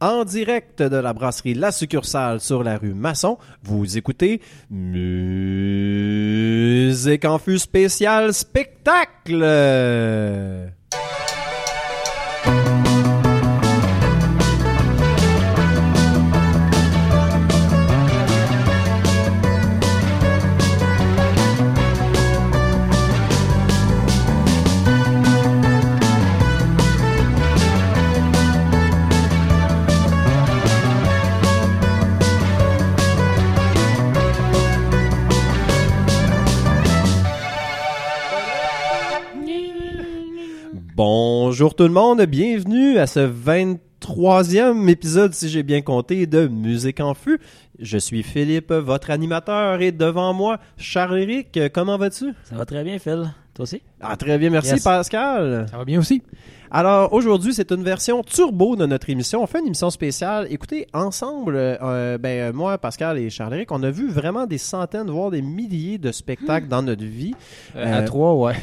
en direct de la brasserie La Succursale sur la rue Masson. Vous écoutez Musique en fût spécial spectacle. Tout le monde, bienvenue à ce 23e épisode, si j'ai bien compté, de Musique en fût. Je suis Philippe, votre animateur, et devant moi, Charles-Éric, comment vas-tu? Ça va très bien, Phil. Toi aussi? Ah, très bien, merci Yes. Pascal. Ça va bien aussi. Alors aujourd'hui, c'est une version turbo de notre émission. On fait une émission spéciale. Écoutez, ensemble, euh, ben euh, moi, Pascal et Charles-Éric, on a vu vraiment des centaines, voire des milliers de spectacles dans notre vie. à Euh, trois, ouais.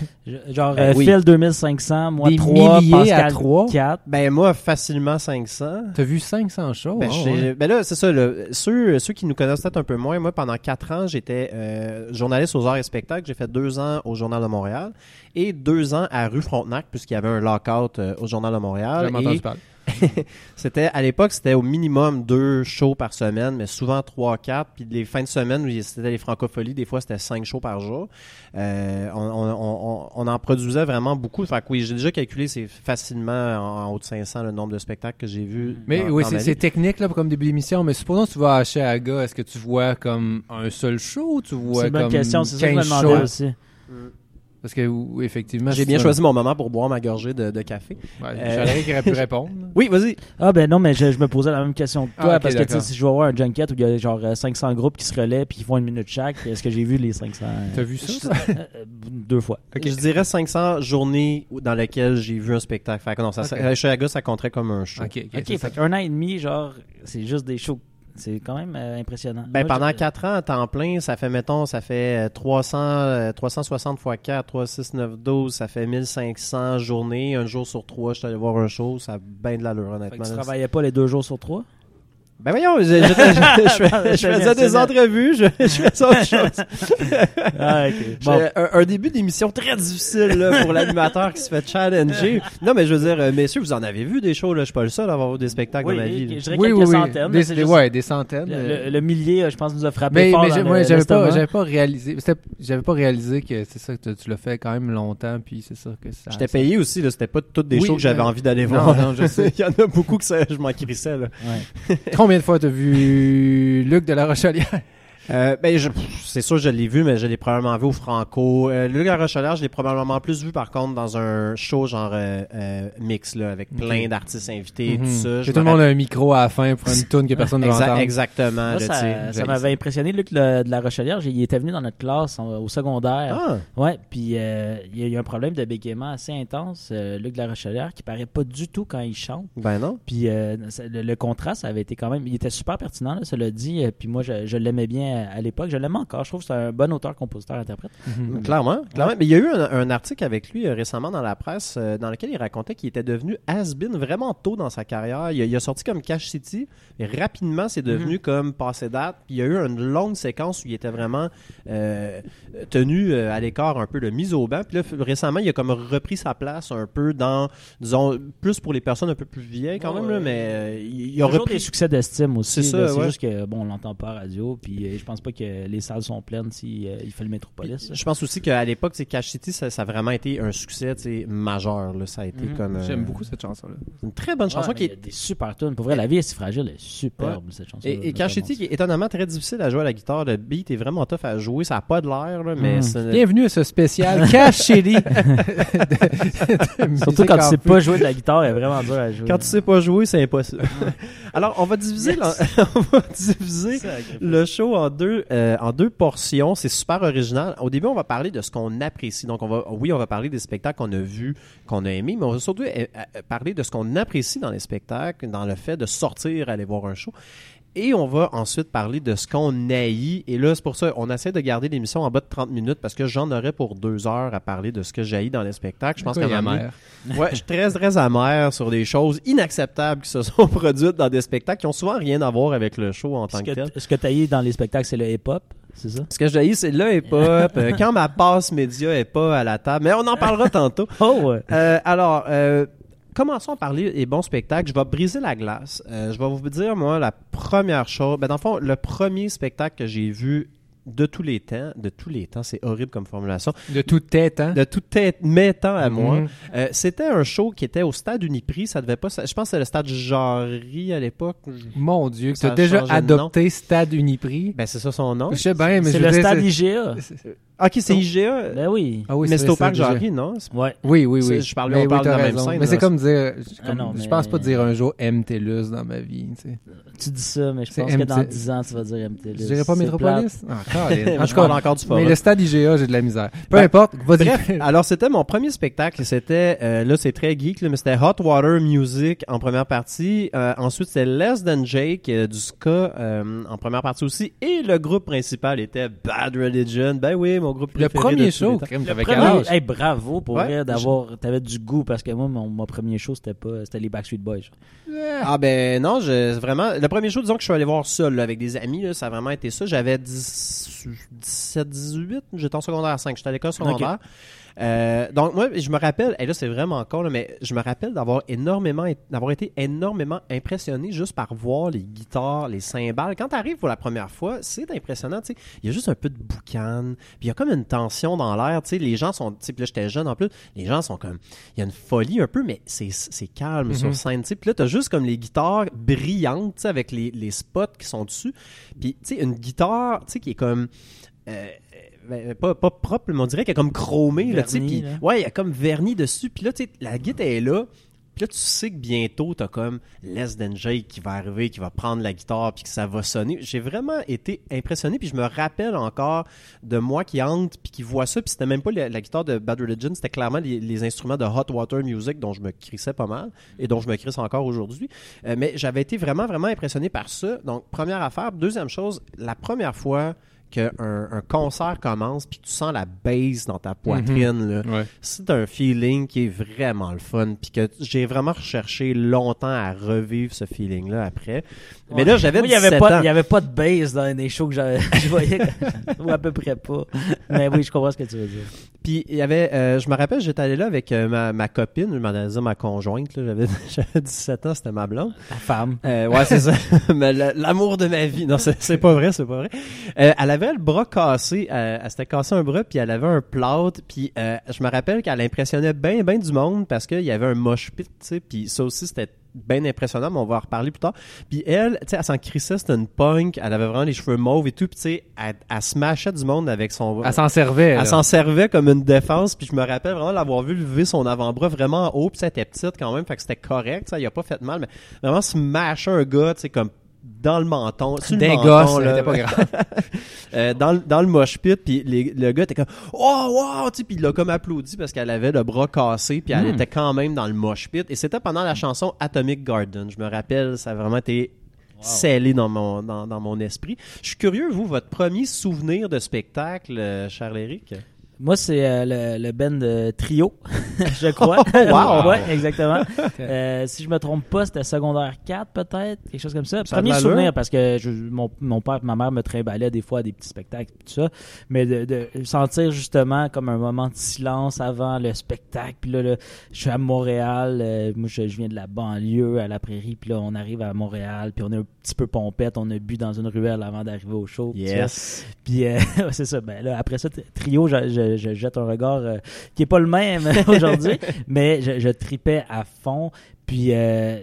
Genre, oui. Phil 2500, moi Des 3, milliers à Pascal trois? 4. Ben moi, facilement 500. T'as vu 500 shows? Ben, ouais. ben là, c'est ça. ceux, ceux qui nous connaissent peut-être un peu moins, moi, pendant quatre ans, j'étais euh, journaliste aux arts et spectacles. J'ai fait deux ans au Journal de Montréal et deux ans à rue Frontenac, puisqu'il y avait un lockout euh, au Journal de Montréal. Et entendu parler. c'était à l'époque, c'était au minimum deux shows par semaine, mais souvent trois, quatre. Puis les fins de semaine, où c'était les francopholies, des fois c'était cinq shows par jour. Euh, on, on- on- on en produisait vraiment beaucoup. Fait que oui, j'ai déjà calculé, c'est facilement en, en haut de 500 le nombre de spectacles que j'ai vus. Mais dans- oui, dans c'est technique là, comme début d'émission, mais supposons que tu vas à Chiaga, est-ce que tu vois comme un seul show ou tu vois C'est une bonne comme question, c'est ça que je me 15 shows? aussi. Parce que effectivement, J'ai bien ça. choisi mon moment pour boire ma gorgée de, de café. Ouais, Euh, J'aurais qui aurait pu répondre. Oui, vas-y. Ah ben non, mais je, je me posais la même question que toi, Ah, parce que si je vais voir un junket où il y a genre euh, 500 groupes qui se relaient puis ils font une minute chaque, est-ce que j'ai vu les 500? T'as vu ça? Euh, euh, Deux fois. Ok. Je dirais 500 journées dans lesquelles j'ai vu un spectacle. Fait que non, ça, Ok. ça- ça compterait comme un show. Ok, ok. Ok, c'est ça. fait qu'un an et demi, genre, c'est juste des shows. C'est quand même euh, impressionnant. Ben, Moi, pendant je- 4 ans à temps plein, ça fait, mettons, ça fait euh, 300, euh, 360 x 4, 3, 6, 9, 12, ça fait 1500 journées. Un jour sur trois, je suis allé voir un show, ça a bien de l'allure, Fait que honnêtement. tu travaillais pas les deux jours sur trois? Ben voyons, je, je- je- je fais- je faisais des entrevues, je, je faisais autre chose. Ah, ok. Bon. Un, un début d'émission très difficile là, pour l'animateur qui se fait challenger. Non, mais je veux dire, euh, messieurs, vous en avez vu des shows, là? Je suis pas le seul à avoir vu des spectacles Oui, dans ma vie. et- là. je dirais Oui, quelques oui, centaines. Des, des- juste- ouais, des centaines. Le, euh, le- le millier, euh, je pense, nous a frappé Mais, fort mais moi, j'avais pas, l'estomac. j'avais pas réalisé, j'avais pas réalisé que c'est ça que tu, tu l'as fait quand même longtemps, puis c'est ça que ça. J'étais payé aussi, là. C'était pas toutes des Oui, shows que j'avais envie d'aller voir. non, je sais. Il y en a beaucoup que ça, je m'en crissais, là. Combien de fois t'as vu Luc de la Rochelière? Euh, ben, c'est sûr, je l'ai vu, mais je l'ai probablement vu au Franco. Euh, Luc La Rochelière, je l'ai probablement plus vu, par contre, dans un show genre euh, euh, mix, là, avec plein d'artistes invités et Mhm. tout ça. Je tout le monde a un micro à la fin pour une tune que personne ne va Exact- entendre. exactement, Moi, là, ça, ça m'avait impressionné, Luc le- de la Rochelière. Il était venu dans notre classe en- au secondaire. Ah, Ouais, puis euh, il y a eu un problème de bégaiement assez intense, euh, Luc de la Rochelière, qui paraît pas du tout quand il chante. ben non. Puis euh, ça- le, le contraste avait été quand même. Il était super pertinent, là, cela dit. Puis moi, je, je l'aimais bien à l'époque. Je l'aime encore. Je trouve que c'est un bon auteur, compositeur, interprète. Mhm. Clairement, clairement. Mais il y a eu un, un article avec lui euh, récemment dans la presse euh, dans lequel il racontait qu'il était devenu has-been vraiment tôt dans sa carrière. Il a, il a sorti comme Cash City, et rapidement c'est devenu comme passé date. Puis il y a eu une longue séquence où il était vraiment euh, tenu euh, à l'écart un peu, le mis au banc. Puis là, récemment, il a comme repris sa place un peu dans, disons, plus pour les personnes un peu plus vieilles quand Ouais, même, là, mais euh, il, il a Toujours repris des succès d'estime aussi. C'est là. ça, C'est ouais. juste que, bon, on l'entend pas à radio. Puis euh, je pense pas que les salles sont pleines s'il il fait le Métropolis. Je pense aussi qu'à l'époque, c'est Cash City, ça, ça a vraiment été un succès majeur. Là. Ça a été Mhm. comme euh, J'aime beaucoup cette chanson-là. une très bonne chanson Ouais, qui est a des super tunes. Pour vrai, la vie est si fragile, elle est superbe, cette chanson. Et, et Cash City, qui est étonnamment très difficile à jouer à la guitare, le beat est vraiment tough à jouer, ça n'a pas de l'air, mais Mm. c'est- Bienvenue à ce spécial Cash City. Surtout quand tu sais pas jouer de la guitare, elle est vraiment dur à jouer. quand tu sais pas jouer, c'est impossible. Alors, on va diviser, on va diviser le show en euh, en deux portions. C'est super original. Au début, on va parler de ce qu'on apprécie. Donc, on va, oui, on va parler des spectacles qu'on a vus, qu'on a aimés, mais on va surtout euh, euh, parler de ce qu'on apprécie dans les spectacles, dans le fait de sortir, aller voir un show. Et on va ensuite parler de ce qu'on haït. Et là, c'est pour ça, on essaie de garder l'émission en bas de 30 minutes parce que j'en aurais pour deux heures à parler de ce que j'haïs dans les spectacles. Je pense qu'à mer. Ouais, je suis très, très amer sur des choses inacceptables qui se sont produites dans des spectacles qui ont souvent rien à voir avec le show en tant que tel. ce que tu dans les spectacles, c'est le hip-hop, c'est ça? Ce que je haïs, c'est le hip-hop. euh, quand ma passe média est pas à la table. Mais on en parlera tantôt. Oh, ouais. Euh, alors, euh, commençons à parler des bons spectacles. Je vais briser la glace. Euh, je vais vous dire, moi, la première chose. Ben, dans le fond, le premier spectacle que j'ai vu de tous les temps, de tous les temps, c'est horrible comme formulation, De toute tête, hein? de tout tête, mes temps à moi, Mhm. euh, c'était un show qui était au stade Uniprix. Ça devait pas. Je pense que c'était le stade Jarry à l'époque. Mon Dieu, tu as déjà adopté Stade Uniprix? Ben, c'est ça son nom. Je sais bien, mais C'est le stade c'est- IGA. C'est- Ok, c'est IGA. Ben oui. Ah oui, mais c'est au parc stade Jarry, non? Ouais. Oui, oui, oui. je parle- Mais on oui, parle de la même scène, Mais c'est comme dire, Ah comme- non, je mais- pense pas dire un jour MTLUS dans ma vie. tu sais. Tu dis ça, mais je pense que dans MT 10 ans, tu vas dire MTLUS. Je dirais pas Métropolis? Ah, Colin. En Je tout parle cas, encore du mais forum. le stade IGA, j'ai de la misère. Peu Ben, importe, vas-y. Bref, alors c'était mon premier spectacle. C'était euh, là, c'est très geek, là, mais c'était Hot Water Music en première partie. Euh, ensuite, c'était Less Than Jake euh, du ska euh, en première partie aussi. Et le groupe principal était Bad Religion. Ben oui, mon groupe Le préféré premier show, Le premier- âge? hey, bravo pour Ouais. vrai d'avoir. T'avais du goût parce que moi, mon, mon premier show, c'était pas. C'était les Backstreet Boys. Ah ben non, je, vraiment. Le premier show, disons que je suis allé voir seul là, avec des amis, là, ça a vraiment été ça. J'avais 10 17, 18, j'étais en secondaire 5, j'étais à l'école secondaire. Euh, donc moi, je me rappelle, et là c'est vraiment encore, là, mais je me rappelle d'avoir énormément, d'avoir été énormément impressionné juste par voir les guitares, les cymbales. Quand tu arrives pour la première fois, c'est impressionnant, tu sais. Il y a juste un peu de boucan, puis il y a comme une tension dans l'air, tu sais. Les gens sont, tu sais, puis là j'étais jeune en plus, les gens sont comme, il y a une folie un peu, mais c'est c'est calme Mhm. sur scène, tu sais. Puis là t'as juste comme les guitares brillantes, tu sais, avec les, les spots qui sont dessus. Puis tu sais, une guitare, tu sais, qui est comme euh, ben, pas, pas propre, mais on dirait qu'elle est comme chromée, là, Vernis, ouais, il y a comme vernis dessus, puis là, la guitare est là, puis là, tu sais que bientôt, t'as comme Les Jake qui va arriver, qui va prendre la guitare, puis que ça va sonner. J'ai vraiment été impressionné, puis je me rappelle encore de moi qui hante, puis qui voit ça, puis c'était même pas la, la guitare de Bad Religion, c'était clairement les, les instruments de Hot Water Music dont je me crissais pas mal, et dont je me crisse encore aujourd'hui. Euh, mais j'avais été vraiment, vraiment impressionné par ça. Donc, première affaire. Deuxième chose, la première fois qu'un un concert commence, puis tu sens la bass dans ta poitrine, là, Ouais. c'est un feeling qui est vraiment le fun, puis que j'ai vraiment recherché longtemps à revivre ce feeling-là après. Mais là, j'avais il y avait 17 pas, ans. Il y avait pas de bass dans les shows que je voyais. ou à peu près pas. Mais oui, je comprends ce que tu veux dire. Puis il y avait, euh, je me rappelle, j'étais allé là avec euh, ma, ma copine, je m'en ma conjointe, là, j'avais, j'avais 17 ans, c'était ma blonde. La femme. Euh, ouais, c'est ça. Mais l'amour de ma vie. Non, c'est pas vrai, c'est pas vrai. Elle avait le bras cassé. euh, elle s'était cassé un bras, puis elle avait un plâtre. Puis euh, je me rappelle qu'elle impressionnait bien, bien du monde parce qu'il y avait un mosh pit, tu sais. Puis ça aussi, c'était bien impressionnant, mais on va en reparler plus tard. Puis elle, tu sais, elle s'en crissait, c'était une punk. Elle avait vraiment les cheveux mauves et tout. Puis tu sais, elle, elle smashait du monde avec son... Elle s'en servait. Elle s'en servait comme une défense, puis je me rappelle vraiment l'avoir vu lever son avant-bras vraiment haut, puis ça était petite quand même, fait que c'était correct, ça, il a pas fait mal, mais vraiment smasher un gars, tu sais, comme dans le menton, sur menton, gosses, là, c'était pas grave. euh, dans, le- dans le mosh pit, puis le gars était comme « Oh, wow! » puis il l'a comme applaudi parce qu'elle avait le bras cassé, puis elle Hmm. était quand même dans le mosh pit, et c'était pendant la chanson Atomic Garden, je me rappelle, ça a vraiment été scellé dans mon, dans, dans mon esprit. Je suis curieux, vous, votre premier souvenir de spectacle, euh, Charles Éric? Moi, c'est euh, le, le band de Trio, je crois. Wow! ouais, exactement. Euh, si je me trompe pas, c'était secondaire 4 peut-être, quelque chose comme ça. Premier souvenir, parce que je- mon, mon père et ma mère me trimbalaient des fois à des petits spectacles et tout ça. Mais de, de sentir justement comme un moment de silence avant le spectacle. Puis là, là, je suis à Montréal. euh, moi, je, je viens de la banlieue, à la prairie. Puis là, on arrive à Montréal. Puis on est un petit peu pompette. On a bu dans une ruelle avant d'arriver au show. Yes. Puis euh, c'est ça. Ben là, après ça, trio, je, je- je jette un regard euh, qui est pas le même aujourd'hui, mais je, je tripais à fond. Puis euh,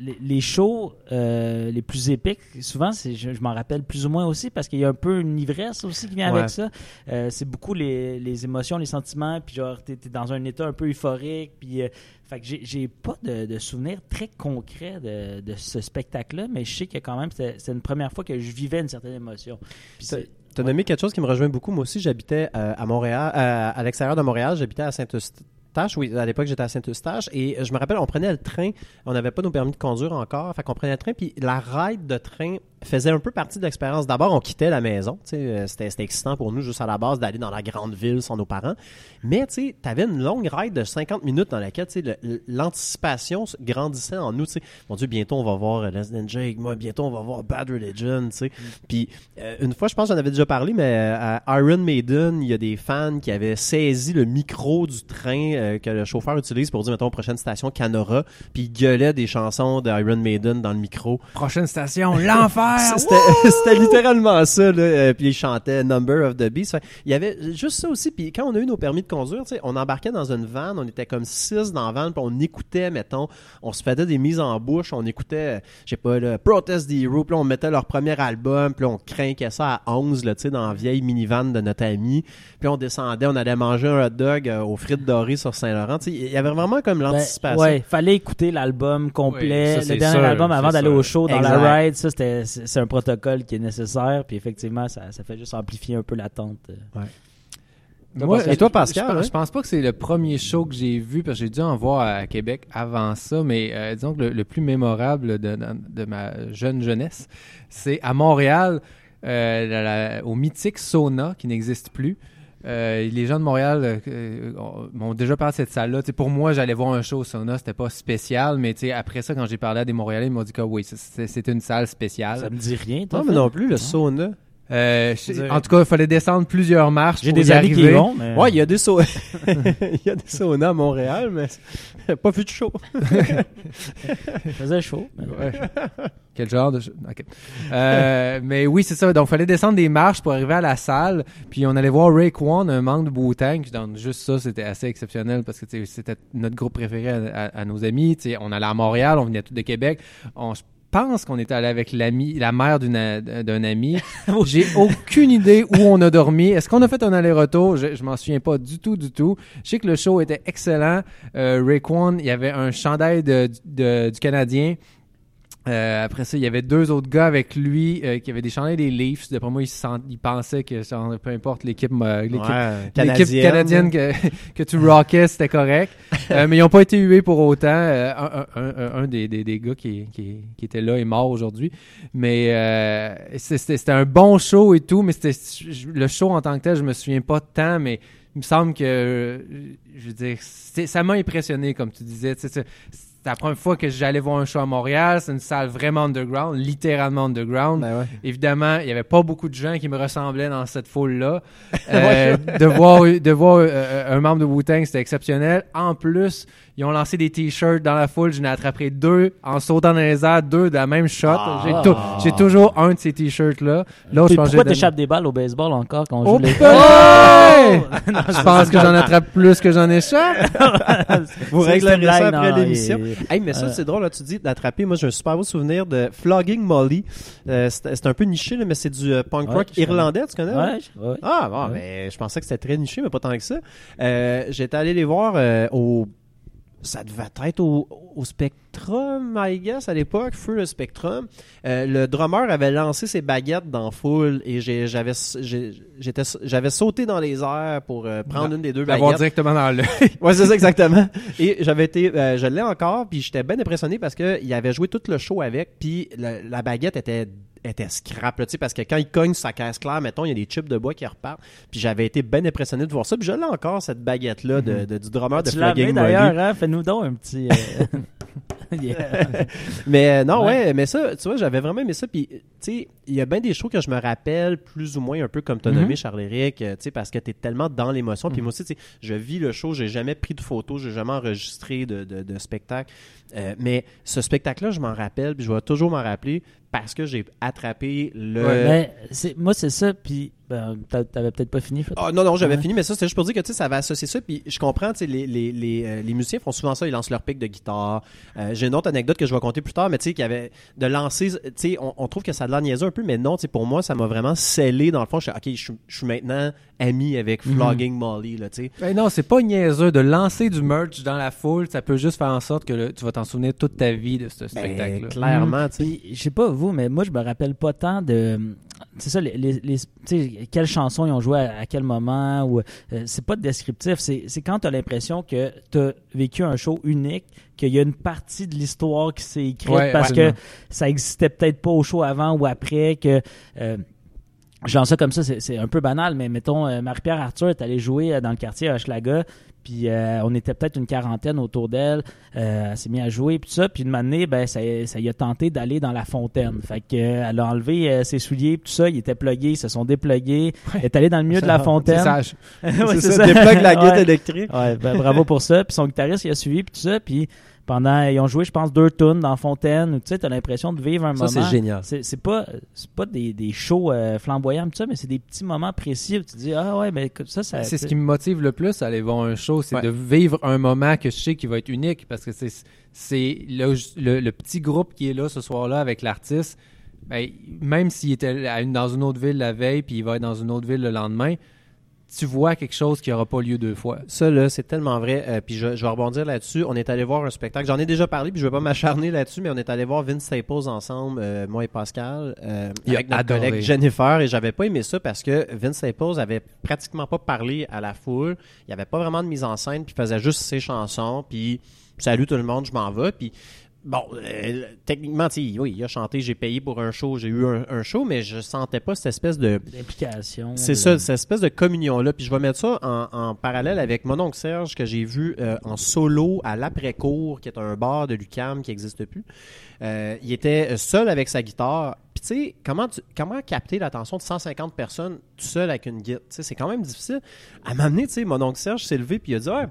les, les shows euh, les plus épiques, souvent, c'est, je, je m'en rappelle plus ou moins aussi parce qu'il y a un peu une ivresse aussi qui vient Ouais. avec ça. Euh, c'est beaucoup les, les émotions, les sentiments, puis genre t'es, t'es dans un état un peu euphorique. Puis euh, fait que j'ai, pas de, de souvenirs très concrets de, de ce spectacle-là, mais je sais que quand même c'était, c'était une première fois que je vivais une certaine émotion. Puis C'est- T'as nommé quelque chose qui me rejoint beaucoup. Moi aussi, j'habitais euh, à Montréal, euh, à l'extérieur de Montréal. J'habitais à Saint-Eustache. Oui, à l'époque, j'étais à Saint-Eustache. Et je me rappelle, on prenait le train. On n'avait pas nos permis de conduire encore. Fait qu'on prenait le train. Puis la ride de train faisait un peu partie de l'expérience. D'abord, on quittait la maison. euh, C'était c'était excitant pour nous, juste à la base, d'aller dans la grande ville sans nos parents. Mais tu avais une longue ride de 50 minutes dans laquelle le- l'anticipation grandissait en nous. tu sais. Mon Dieu, bientôt on va voir euh, Resident Jake, moi, bientôt on va voir Bad Religion. tu sais. Puis euh, une fois, je pense que j'en avais déjà parlé, mais euh, à Iron Maiden, il y a des fans qui avaient saisi le micro du train euh, que le chauffeur utilise pour dire, mettons, prochaine station Canora, puis il gueulait des chansons d'Iron Maiden dans le micro. Prochaine station, l'enfer! C'était c'était littéralement ça, là. Euh, puis il chantait Number of the Beast. Il y avait juste ça aussi. Puis quand on a eu nos permis de conduire, tu sais, on embarquait dans une van, on était comme six dans la van, puis on écoutait, mettons, on se faisait des mises en bouche, on écoutait, je sais pas, le Protest the Hero, puis là, on mettait leur premier album, puis là, on craquait ça à 11, là, tu sais, dans la vieille minivan de notre ami. Puis on descendait, on allait manger un hot dog euh, aux frites dorées sur Saint-Laurent. Tu sais, il y avait vraiment comme Ben, l'anticipation. ouais, fallait écouter l'album complet, Oui, ça, c'est le dernier sûr, album avant d'aller au show dans Exact. la ride. Ça, c'était, c'est un protocole qui est nécessaire. Puis effectivement, ça, ça fait juste amplifier un peu l'attente. euh. Moi, Et toi, Pascal, je, pense- hein? je pense pas que c'est le premier show que j'ai vu, parce que j'ai dû en voir à Québec avant ça, mais euh, disons que le, le plus mémorable de, de- de ma jeune jeunesse, c'est à Montréal, euh, la- la- au mythique Sauna, qui n'existe plus. Euh, les gens de Montréal euh, euh, m'ont déjà parlé de cette salle-là. Pour moi, j'allais voir un show au Sauna, c'était pas spécial, mais après ça, quand j'ai parlé à des Montréalais, ils m'ont dit que oui, c'est- c'était une salle spéciale. Ça me dit rien, toi, Non, mais non plus, le sauna. Euh, en tout cas, il fallait descendre plusieurs marches J'ai pour des y amis qui arriver. vont, mais... Ouais, il y a des saunas. il y a des saunas à Montréal, mais pas vu de chaud. ça faisait chaud. mais- Ouais. Quel genre de... ok. Euh, mais oui, c'est ça. Donc, fallait descendre des marches pour arriver à la salle. Puis, on allait voir Ray Kwan, un membre de Wu-Tang. Donc, juste ça, c'était assez exceptionnel parce que c'était notre groupe préféré à, à- à nos amis. On allait à Montréal, on venait tous de Québec. On, je pense qu'on était allé avec l'ami, la mère d'un ami. J'ai aucune idée où on a dormi. Est-ce qu'on a fait un aller-retour? Je, je m'en souviens pas du tout, du tout. Je sais que le show était excellent. Euh, il y avait un chandail de- de- du Canadien. Euh, après ça, il y avait deux autres gars avec lui euh, qui avaient des chandails des Leafs. D'après moi, ils, se sent- ils pensaient que peu importe l'équipe euh, l'équipe Ouais, canadienne que, que tu rockais, c'était correct. Euh, mais ils n'ont pas été hués pour autant. Euh, un, un- un- un des, des, des gars qui, qui, qui était là est mort aujourd'hui. Mais euh, c'était un bon show et tout, mais c'était le show en tant que tel, je me souviens pas tant, mais il me semble que, je veux dire, ça m'a impressionné, comme tu disais. C'est la première fois que j'allais voir un show à Montréal. C'est une salle vraiment underground, littéralement underground. Ben ouais. Évidemment, il n'y avait pas beaucoup de gens qui me ressemblaient dans cette foule-là. Euh, de voir, de voir euh, un membre de Wu-Tang, c'était exceptionnel. En plus, ils ont lancé des t-shirts dans la foule. J'en ai attrapé deux en sautant dans les airs, deux de la même shot. Ah. J'ai tou- J'ai toujours un de ces t-shirts-là. L'autre, Puis je pense que pourquoi j'ai t'échappes des balles au baseball encore quand on Oh, les... Je pense que j'en attrape plus que j'en échappe. Vous réglerez ça non, après il- l'émission. Hey, mais ça, c'est drôle, là, tu dis d'attraper. Moi, j'ai un super beau souvenir de Flogging Molly. Euh, c'est c'est un peu niché, là, mais c'est du euh, punk Ouais, rock connais. irlandais, tu connais? là? Ouais, je- ouais. Ah, bon, Ouais. mais je pensais que c'était très niché, mais pas tant que ça. Euh, J'étais allé les voir euh, au. Ça devait être au, au Spectrum, I guess, à l'époque, Feu le Spectrum. Euh, le drummer avait lancé ses baguettes dans foule et j'avais sauté dans les airs pour euh, prendre une des deux L'avoir baguettes. directement dans l'œil. Ouais, c'est ça exactement. Et j'avais été, euh, je l'ai encore, puis j'étais bien impressionné parce que il avait joué tout le show avec, puis la, la baguette était était scrap, là, tu sais, parce que quand il cogne sa caisse claire, mettons, il y a des chips de bois qui repartent. Puis j'avais été bien impressionné de voir ça. Puis je l'ai encore, cette baguette-là de, de- du drummer de Tu l'avais Flogging d'ailleurs, hein? Fais-nous donc un petit... euh. Mais euh, non, ouais. Ouais. mais ça, tu vois, j'avais vraiment aimé ça. Puis, tu sais, il y a bien des shows que je me rappelle plus ou moins un peu comme t'as Mhm. nommé Charles-Éric, euh, tu sais, parce que t'es tellement dans l'émotion. Puis Mhm. moi aussi, tu sais, je vis le show, j'ai jamais pris de photos, j'ai jamais enregistré de, de, de spectacle. Euh, mais ce spectacle-là, je m'en rappelle, puis je vais toujours m'en rappeler parce que j'ai attrapé le. Ouais. C'est- moi, c'est ça, puis ben, t'a- t'avais peut-être pas fini. Ah, non, non, j'avais Ouais. fini, mais ça, c'était juste pour dire que ça va associer ça. Puis je comprends, les, les, les, euh, les musiciens font souvent ça, ils lancent leur pic de guitare. Euh, J'ai une autre anecdote que je vais compter plus tard, mais tu sais, qu'il y avait de lancer, tu sais, on, on trouve que ça a de l'air niaiseux un peu, mais non, pour moi, ça m'a vraiment scellé dans le fond. Je suis, ok, je, suis- je suis maintenant ami avec Mhm. Flogging Molly, là, tu sais. Ben non, c'est pas niaiseux de lancer du merch dans la foule. Ça peut juste faire en sorte que le- tu vas t'en souvenir toute ta vie de ce Ben, spectacle. clairement, tu sais. Je sais pas vous, mais moi, je me rappelle pas tant de. C'est ça, les, les, quelles chansons ils ont joué à, à quel moment. ou euh, C'est pas descriptif. C'est c'est quand tu as l'impression que tu as vécu un show unique, qu'il y a une partie de l'histoire qui s'est écrite Ouais, parce absolument. que ça existait peut-être pas au show avant ou après que euh, je lance ça comme ça, c'est un peu banal, mais mettons, euh, Marie-Pierre Arthur est allée jouer euh, dans le quartier à Hochelaga, puis euh, on était peut-être une quarantaine autour d'elle, euh, elle s'est mise à jouer, puis tout ça, puis une année, ben, ça, ça y a tenté d'aller dans la fontaine. Fait que, euh, elle a enlevé euh, ses souliers, tout ça, ils étaient plugués, ils se sont déplugués, elle est allée dans le milieu de la C'est fontaine. sage. Ouais, c'est ça, déplugue la Ouais. électrique. Ouais, ben, bravo pour ça. Puis son guitariste, il a suivi, puis tout ça. Puis pendant, ils ont joué, je pense, deux tunes dans Fontaine. où, Tu sais, t'as l'impression de vivre un Ça, moment. c'est génial. C'est c'est pas, c'est pas des, des shows euh, flamboyants, tout ça, mais c'est des petits moments précis où tu te dis, ah ouais, mais écoute, ça, ça. C'est ce qui me motive le plus à aller voir un show, c'est Ouais. de vivre un moment que je sais qui va être unique parce que c'est c'est le, le, le petit groupe qui est là ce soir-là avec l'artiste. ben, même s'il était à une- dans une autre ville la veille puis il va être dans une autre ville le lendemain, tu vois quelque chose qui n'aura pas lieu deux fois. Ça, là, c'est tellement vrai. Euh, puis je, je vais rebondir là-dessus. On est allé voir un spectacle. J'en ai déjà parlé, puis je vais pas m'acharner là-dessus, mais on est allé voir Vince Staples ensemble, euh, moi et Pascal, euh, avec notre adoré. collègue Jennifer. Et j'avais pas aimé ça parce que Vince Staples avait pratiquement pas parlé à la foule. Il y avait pas vraiment de mise en scène, puis il faisait juste ses chansons, puis salut tout le monde, je m'en vais. Puis Bon, euh, techniquement, oui, il a chanté, j'ai payé pour un show, j'ai eu un, un show, mais je sentais pas cette espèce de, D'implication. c'est de- ça, cette espèce de communion-là. Puis je vais mettre ça en, en parallèle avec mon oncle Serge que j'ai vu euh, en solo à l'après-cours, qui est un bar de Lucam qui n'existe plus. Euh, il était seul avec sa guitare. Puis tu sais, comment, tu- comment capter l'attention de 150 personnes tout seul avec une guitare? C'est quand même difficile. À m'amener, tu sais, mon oncle Serge s'est levé puis il a dit Ouais,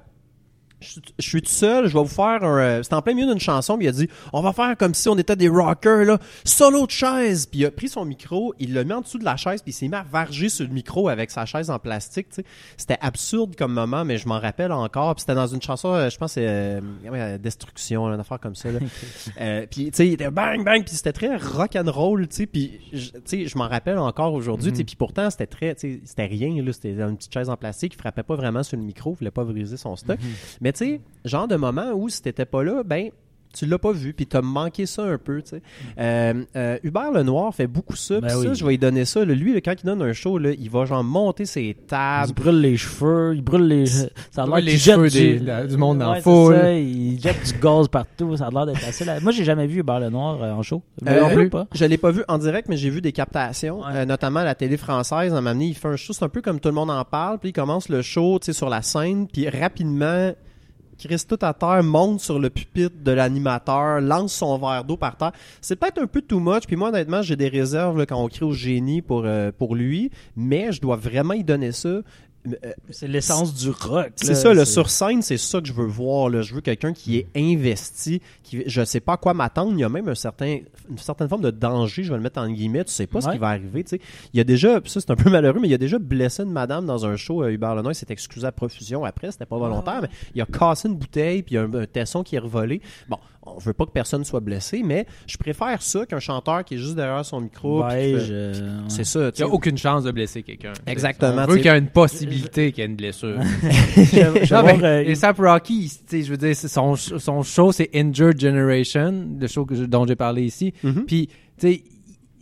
je, suis- je suis tout seul, je vais vous faire un. euh, C'était en plein milieu d'une chanson, puis il a dit On va faire comme si on était des rockers, là, solo de chaise. Puis il a pris son micro, il l'a mis en dessous de la chaise, puis il s'est mis à varger sur le micro avec sa chaise en plastique, tu sais. C'était absurde comme moment, mais je m'en rappelle encore. Puis c'était dans une chanson, euh, je pense, c'est euh, Destruction, là, une affaire comme ça, là. Euh, puis tu sais, il était bang, bang, puis c'était très rock and roll, tu sais. Puis je- tu sais, je m'en rappelle encore aujourd'hui, tu sais. Puis pourtant, c'était très, tu sais, c'était rien, là. C'était une petite chaise en plastique, il frappait pas vraiment sur le micro, il voulait pas briser son stock. Mais tu sais, genre de moment où si t'étais pas là, ben tu l'as pas vu, puis t'as manqué ça un peu, tu sais. Euh, euh, Hubert Lenoir fait beaucoup ça, Ben puis ça, je vais lui donner ça. là. Lui, là, quand il donne un show, là, il va genre monter ses Il tables. se brûle les cheveux, il brûle les. Ça a l'air brûle les qu'il jette cheveux du, des- la- du monde dans la Ouais, c'est foule. ça, il jette du gaz partout. Ça a l'air d'être assez. là- Moi, j'ai jamais vu Hubert Lenoir euh, en show. Euh, non plus pas? Je l'ai pas vu en direct, mais j'ai vu des captations, Ouais. euh, notamment à la télé française. À un moment donné, il fait un show, c'est un peu comme tout le monde en parle, puis il commence le show, tu sais, sur la scène, puis rapidement, Chris tout à terre, monte sur le pupitre de l'animateur, lance son verre d'eau par terre. C'est peut-être un peu too much, puis moi, honnêtement, j'ai des réserves quand on crie au génie pour, euh, pour lui, mais je dois vraiment y donner ça. C'est l'essence du rock. c'est ça, le sur scène, c'est ça que je veux voir. Là. Je veux quelqu'un qui est investi, qui je sais pas à quoi m'attendre. Il y a même un certain, une certaine forme de danger, je vais le mettre en guillemets. Tu sais pas ce qui va arriver. tu sais. Il y a déjà, ça c'est un peu malheureux, mais il y a déjà blessé une madame dans un show. Euh, Hubert Lenoir s'est excusé à profusion après, c'était pas volontaire, mais il a cassé une bouteille, puis il y a un, un tesson qui est revolé. Bon, on veut pas que personne soit blessé, mais je préfère ça qu'un chanteur qui est juste derrière son micro. ouais. C'est ça. tu Il n'y a aucune chance de blesser quelqu'un. Exactement, On tu veut sais. qu'il y ait une possibilité qu'il y ait une blessure. Je- Non, voir, mais euh, et Sap Rocky, tu sais, je veux dire, c'est son, son show, c'est Injured Generation, le show que je- dont j'ai parlé ici. Mhm. Puis, tu sais,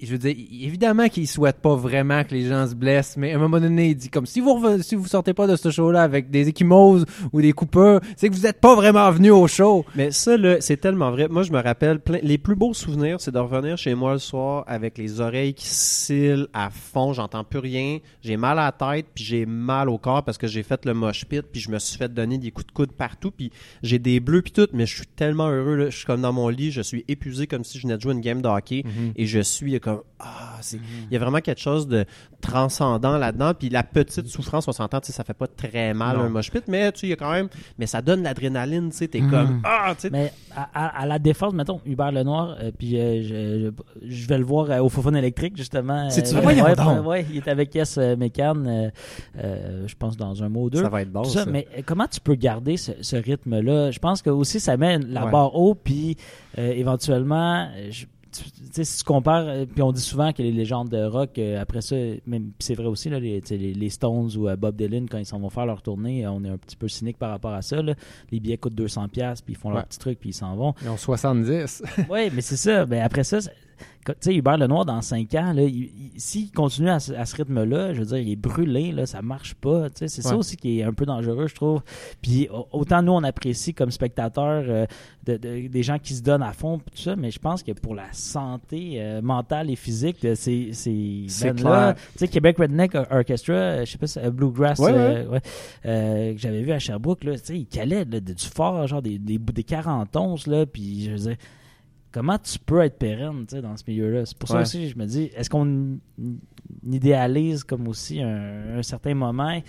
je veux dire, évidemment qu'il souhaite pas vraiment que les gens se blessent, mais à un moment donné, il dit comme si vous si vous sortez pas de ce show-là avec des échymoses ou des coupeurs, c'est que vous êtes pas vraiment venu au show. Mais ça, là, c'est tellement vrai. Moi, je me rappelle, plein, les plus beaux souvenirs, c'est de revenir chez moi le soir avec les oreilles qui scillent à fond, j'entends plus rien, j'ai mal à la tête, puis j'ai mal au corps parce que j'ai fait le mosh pit, puis je me suis fait donner des coups de coude partout, puis j'ai des bleus puis tout, mais je suis tellement heureux, là. je suis comme dans mon lit, je suis épuisé comme si je venais de jouer une game de hockey, et je suis comme, ah, c'est, il y a vraiment quelque chose de transcendant là-dedans, puis la petite souffrance, on s'entend, tu sais, ça fait pas très mal Non. un mosh pit, mais tu il y a quand même, mais ça donne l'adrénaline, tu sais, t'es Mhm. comme, ah, tu sais, Mais à, à- à la défense, mettons, Hubert Lenoir, euh, puis euh, je, je, je vais le voir euh, au Fofone électrique, justement. Euh, ouais, ouais, il est avec Yes euh, Mécan, euh, euh, je pense, dans un mois ou deux. Ça va être bon, ça. ça, mais euh, comment tu peux garder ce, ce rythme-là? Je pense que aussi ça met la Ouais. barre haut, puis euh, éventuellement, je- tu si tu compares, euh, puis on dit souvent que les légendes de rock, euh, après ça, même c'est vrai aussi, là, les, les, les Stones ou euh, Bob Dylan, quand ils s'en vont faire leur tournée, on est un petit peu cynique par rapport à ça. là. Les billets coûtent 200$, puis ils font leur petit truc, puis ils s'en vont. Ils ont 70. Oui, mais c'est ça. Mais après ça, tu sais, Hubert Lenoir, dans 5 ans, là, il- il- s'il continue à, ce- à ce rythme-là, je veux dire, il est brûlé, là, ça marche pas. C'est ça aussi qui est un peu dangereux, je trouve. Puis au- autant nous, on apprécie comme spectateurs euh, de, de- des gens qui se donnent à fond, tout ça, mais je pense que pour la santé euh, mentale et physique de ces, ces C'est clair. tu sais, Québec Redneck Orchestra, je sais pas, si- euh, Bluegrass, Ouais, euh, ouais, euh, que j'avais vu à Sherbrooke, là, tu sais, ils calaient là, du fort, genre des, des, des 40 onces, là, puis je veux dire, comment tu peux être pérenne, tu sais, dans ce milieu-là? C'est pour ça Ouais. aussi, je me dis, est-ce qu'on idéalise comme aussi un, un certain moment?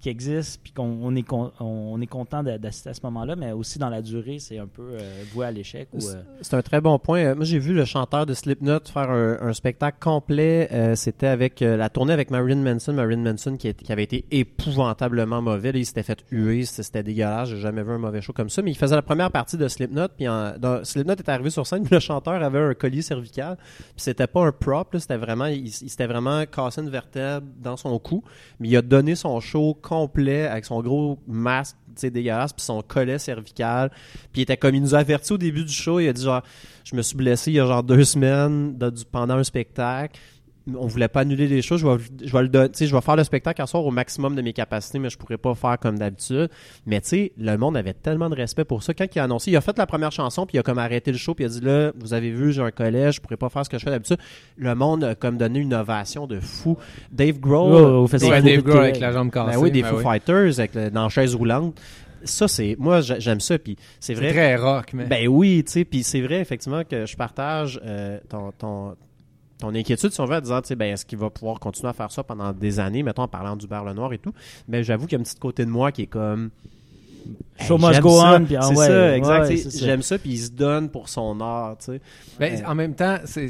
Qui existe, puis qu'on on est, con- on est content d'a- d'assister à ce moment-là, mais aussi dans la durée, c'est un peu euh, voué à l'échec. Euh, C'est un très bon point. Moi, j'ai vu le chanteur de Slipknot faire un, un spectacle complet. Euh, C'était avec euh, la tournée avec Marilyn Manson. Marilyn Manson qui, est- qui avait été épouvantablement mauvais. Là, il s'était fait huer. C'était dégueulasse. J'ai jamais vu un mauvais show comme ça. Mais il faisait la première partie de Slipknot. Puis en- dans- Slipknot est arrivé sur scène. Puis le chanteur avait un collier cervical. Puis c'était pas un prop. là, C'était vraiment, il, il s'était vraiment cassé une vertèbre dans son cou. Mais il a donné son show avec son gros masque, dégueulasse, puis son collet cervical. Puis il comme, il nous a averti au début du show, il a dit genre, je me suis blessé il y a genre deux semaines pendant un spectacle. On voulait pas annuler les choses. Je vais, je vais le don- tu sais, je vais faire le spectacle à soir au maximum de mes capacités, mais je pourrais pas faire comme d'habitude. Mais tu sais, le monde avait tellement de respect pour ça. Quand il a annoncé, il a fait la première chanson, puis il a comme arrêté le show, puis il a dit là, vous avez vu, j'ai un collège, je pourrais pas faire ce que je fais d'habitude. Le monde a comme donné une ovation de fou. Dave Grohl, Oh, Ouais, des Dave Grohl avec la jambe cassée. ben oui, des ben Foo oui. Fighters avec le, dans la chaise roulante. Ça, c'est. Moi, j'a- j'aime ça. Puis c'est C'est vrai. très rock, mais. Ben oui, tu sais. Puis c'est vrai, effectivement, que je partage euh, ton, ton, ton inquiétude, si on veut, en disant, tu sais, ben, est-ce qu'il va pouvoir continuer à faire ça pendant des années, mettons, en parlant du Bar le Noir et tout. Mais j'avoue qu'il y a un petit côté de moi qui est comme. Show Hey, must go ça. on, puis ah C'est ouais, ça, exact. ouais, Tu. J'aime ça, puis il se donne pour son art, tu sais. Ben, Ouais. En même temps, c'est,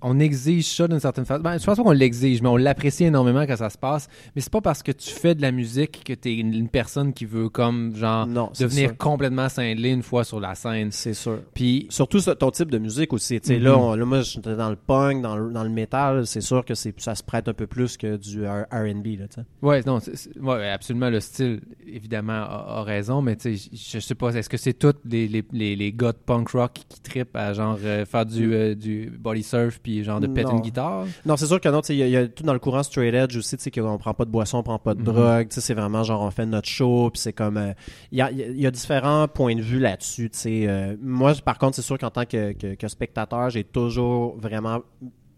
on exige ça d'une certaine façon. Ben, je pense pas qu'on l'exige, mais on l'apprécie énormément quand ça se passe. Mais c'est pas parce que tu fais de la musique que t'es une, une personne qui veut comme genre Non, devenir sûr. complètement cinglé une fois sur la scène. C'est sûr. Puis Surtout ton type de musique aussi. Tu sais, Mhm. là, on- là, moi, j'étais dans le punk, dans le, dans le métal. C'est sûr que c'est, ça se prête un peu plus que du R- R&B, là, tu sais. ouais, non, ouais, absolument le style évidemment a, a raison, mais tu sais, je, sais pas, est-ce que c'est tous les, les, les, les gars de punk rock qui trippent à genre euh, faire du, euh, du body surf puis genre de péter une guitare? Non, c'est sûr que non, tu sais, il y, a- il y a tout dans le courant straight edge aussi, tu sais, qu'on prend pas de boisson, on prend pas de Mhm. drogue, tu sais, c'est vraiment genre on fait notre show, puis c'est comme, euh, il y, y a- il y a différents points de vue là-dessus, tu sais. moi, par contre, c'est sûr qu'en tant que, que, que spectateur, j'ai toujours vraiment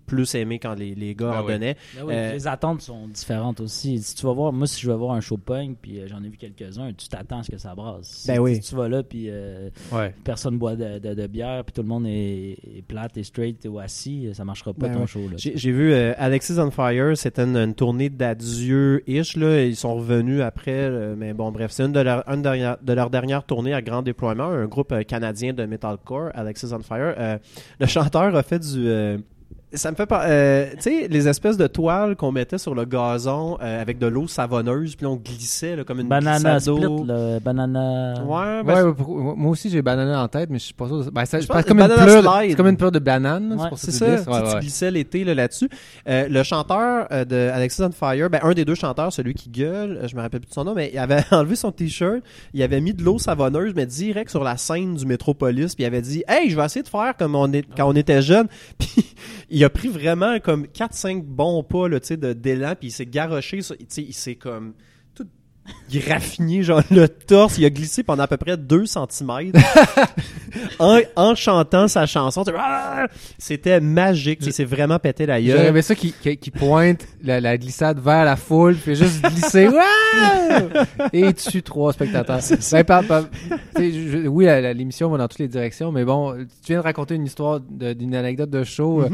plus aimé quand les, les gars Ben en oui. donnaient. Ben oui, Euh, les attentes sont différentes aussi. Si tu vas voir, moi, si je vais voir un show punk, puis euh, j'en ai vu quelques-uns, tu t'attends à ce que ça brasse. Si, Ben oui. si tu vas là, puis euh, Ouais. personne boit de, de- de bière, puis tout le monde est, est plate et straight ou assis, ça marchera pas Ben ton oui. show. Là. J'ai vu euh, Alexis on Fire, c'était une, une tournée d'adieu-ish, là. Ils sont revenus après, euh, mais bon, bref, c'est une de leurs une de leurs dernières tournées à grand déploiement, un groupe euh, canadien de metalcore, Alexis on Fire. Euh, le chanteur a fait du. Ça me fait pas. euh, tu sais, les espèces de toiles qu'on mettait sur le gazon euh, avec de l'eau savonneuse, puis on glissait là, comme une Banana split, là, banana. Ouais, ben, Ouais, ouais, pour- moi aussi j'ai banane en tête, mais je suis pas sûr. de- Ben, ça, je Je pense pense comme une banana pleure, slide. c'est comme une pleure de banane. Ouais, c'est pour C'est que tu ça, glisses. tu, Ouais, tu ouais. glissais l'été là, là-dessus. Euh, le chanteur euh, de Alexis on Fire, ben, un des deux chanteurs, celui qui gueule, euh, je me rappelle plus de son nom, mais il avait enlevé son t-shirt, il avait mis de l'eau savonneuse, mais direct sur la scène du Métropolis, puis il avait dit « Hey, je vais essayer de faire comme on est, quand on était jeune. » Puis il a pris vraiment comme 4-5 bons pas là, tu sais, de- d'élan, puis il s'est garoché, il s'est comme tout graffiné, genre le torse, il a glissé pendant à peu près 2 cm en, en chantant sa chanson. Ah! C'était magique, c'est vraiment pété la gueule. ça qui, qui, qui pointe la, la glissade vers la foule, puis juste glisser, et tue trois spectateurs. Ben, par- par- je- oui, l'émission va dans toutes les directions, mais bon, tu viens de raconter une histoire d'une anecdote de show. Mhm. euh,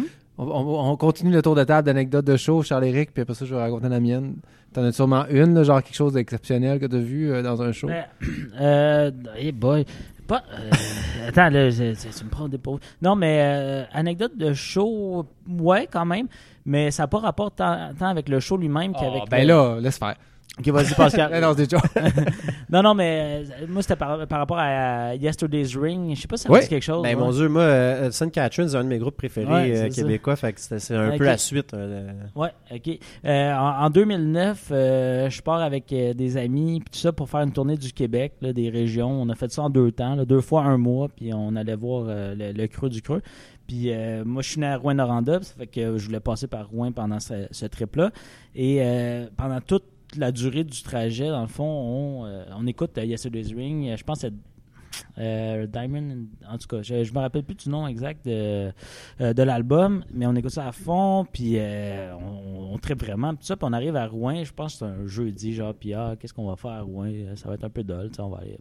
on, on- on continue le tour de table d'anecdotes de show, Charles-Éric, puis après ça, je vais raconter la mienne. T'en as sûrement une, là, genre quelque chose d'exceptionnel que t'as vu euh, dans un show. Ben, euh, hey boy. Pas, euh, attends, là, je- je- tu me prends des pauvres. Non, mais euh, anecdote de show, ouais, quand même. Mais ça n'a pas rapport tant, tant avec le show lui-même Oh, qu'avec. ben le- là, laisse faire. Ok, vas-y, Pascal. Non, c'est non, non, mais euh, moi, c'était par, par rapport à Yesterday's Ring. Je sais pas si ça me dit quelque chose. Ben, ouais. mon Dieu, moi, euh, St. Catherine, c'est un de mes groupes préférés Ouais, euh, québécois. Fait que c'était- c'est un peu la suite. euh, Ouais, ok. En, en 2009, euh, je pars avec des amis puis tout ça pour faire une tournée du Québec, là, des régions. On a fait ça en deux temps, là, deux fois un mois, puis on allait voir le, le creux du creux. Puis euh, moi, je suis né à Rouen-Noranda, ça fait que je voulais passer par Rouen pendant ce, ce trip-là. Et euh, pendant toute la durée du trajet, dans le fond, on, euh, on écoute euh, Yesterday's Ring. Euh, Je pense que c'est Diamond, en tout cas, je, je me rappelle plus du nom exact de, de l'album, mais on écoute ça à fond, puis on, on vraiment, puis ça, puis on arrive à Rouen, je pense que c'est un jeudi, genre, puis ah, qu'est-ce qu'on va faire à Rouen, ça va être un peu dole, on va aller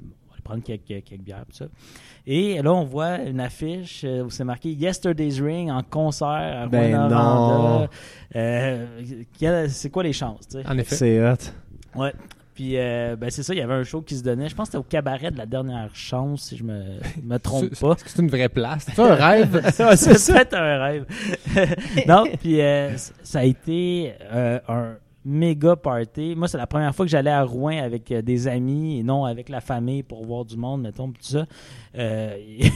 prendre quelques, quelques bières, tout ça. Et là, on voit une affiche euh, où c'est marqué Yesterday's Ring en concert à Ben non. Euh, c'est quoi les chances, tu sais? En effet. C'est hot. Ouais. Puis, euh, ben c'est ça, il y avait un show qui se donnait. Je pense que c'était au cabaret de la dernière chance, si je me, me trompe pas. Est-ce que c'est une vraie place? C'est un rêve? c'est peut-être un rêve. non, puis euh, ça a été euh, un méga party. Moi, c'est la première fois que j'allais à Rouen avec euh, des amis et non avec la famille pour voir du monde, mettons, pis tout ça. Euh,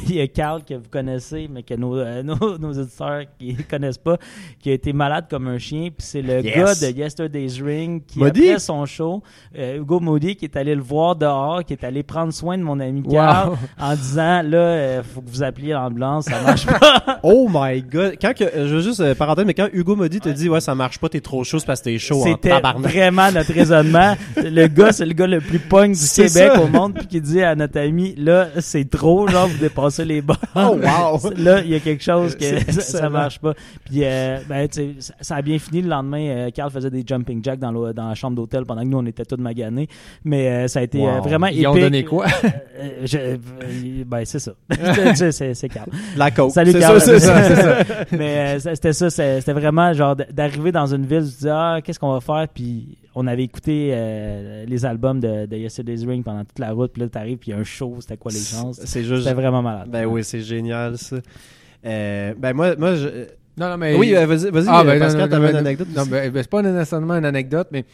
Il y a Carl que vous connaissez, mais que nos, euh, nos, nos auditeurs qui connaissent pas, qui a été malade comme un chien. Puis c'est le Yes. gars de Yesterday's Ring qui, Maudit. après son show, euh, Hugo Maudit, qui est allé le voir dehors, qui est allé prendre soin de mon ami Carl Wow. en disant là, euh, faut que vous appeliez l'ambulance, ça marche pas. Oh my god. Quand que, euh, je veux juste, euh, parenthèse, mais quand Hugo m'a dit, te dit, ouais, ça marche pas, t'es trop chaud, parce que t'es chaud en C'était vraiment notre raisonnement. Le gars, c'est le gars le plus punk du Québec ça. au monde, puis qui dit à notre ami, là, c'est trop, genre, vous dépassez les bornes. Oh, wow. Là, il y a quelque chose que ça, marche pas. Puis, euh, ben, ça, ça a bien fini le lendemain. euh, Carl faisait des jumping jacks dans, le- dans la chambre d'hôtel pendant que nous, on était tous maganés. Mais euh, ça a été euh, Wow. vraiment Ils ont épique. donné quoi? Euh, je- euh, ben, c'est ça. C'est Carl. La coke. Salut, Carl. c'est ça. c'est ça. Mais euh, c'était ça, c'était vraiment genre d'arriver dans une ville, se dire ah qu'est-ce qu'on va faire, puis on avait écouté euh, les albums de, de Yesterday's Ring pendant toute la route, puis là t'arrives, puis il y a un show, c'était quoi les chances? C'est juste. C'était vraiment malade. Ben oui, c'est génial, ça. Euh, ben moi, moi je... Non, non, mais. Oui, euh, vas-y, vas-y, Ah, ben, Pascal, t'avais une anecdote Non, aussi? ben, ben, c'est pas nécessairement une anecdote, mais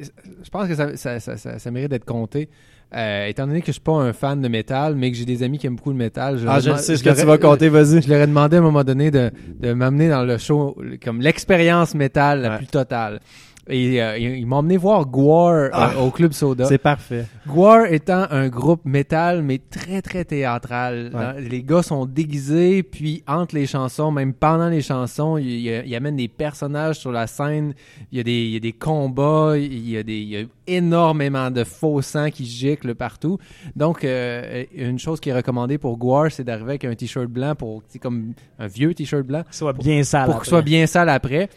je pense que ça, ça, ça, ça, ça mérite d'être compté. Euh, étant donné que je suis pas un fan de métal, mais que j'ai des amis qui aiment beaucoup le métal, je Ah, leur je sais ce leur que tu ai- vas compter, vas-y. Je leur ai demandé à un moment donné de, de m'amener dans le show, comme l'expérience métal la Ouais. plus totale. Et euh, ils m'ont emmené voir Gwar euh, Ah. au Club Soda. C'est parfait. Gwar étant un groupe métal, mais très très théâtral. Ouais. Hein, Les gars sont déguisés, puis entre les chansons, même pendant les chansons, ils, ils- ils amènent des personnages sur la scène. Il y a des, il y a des combats, il y a, des, il y a énormément de faux sang qui giclent partout. Donc, euh, une chose qui est recommandée pour Gwar, c'est d'arriver avec un t-shirt blanc, pour c'est comme un vieux t-shirt blanc, soit bien sale. pour qu'il soit bien sale après.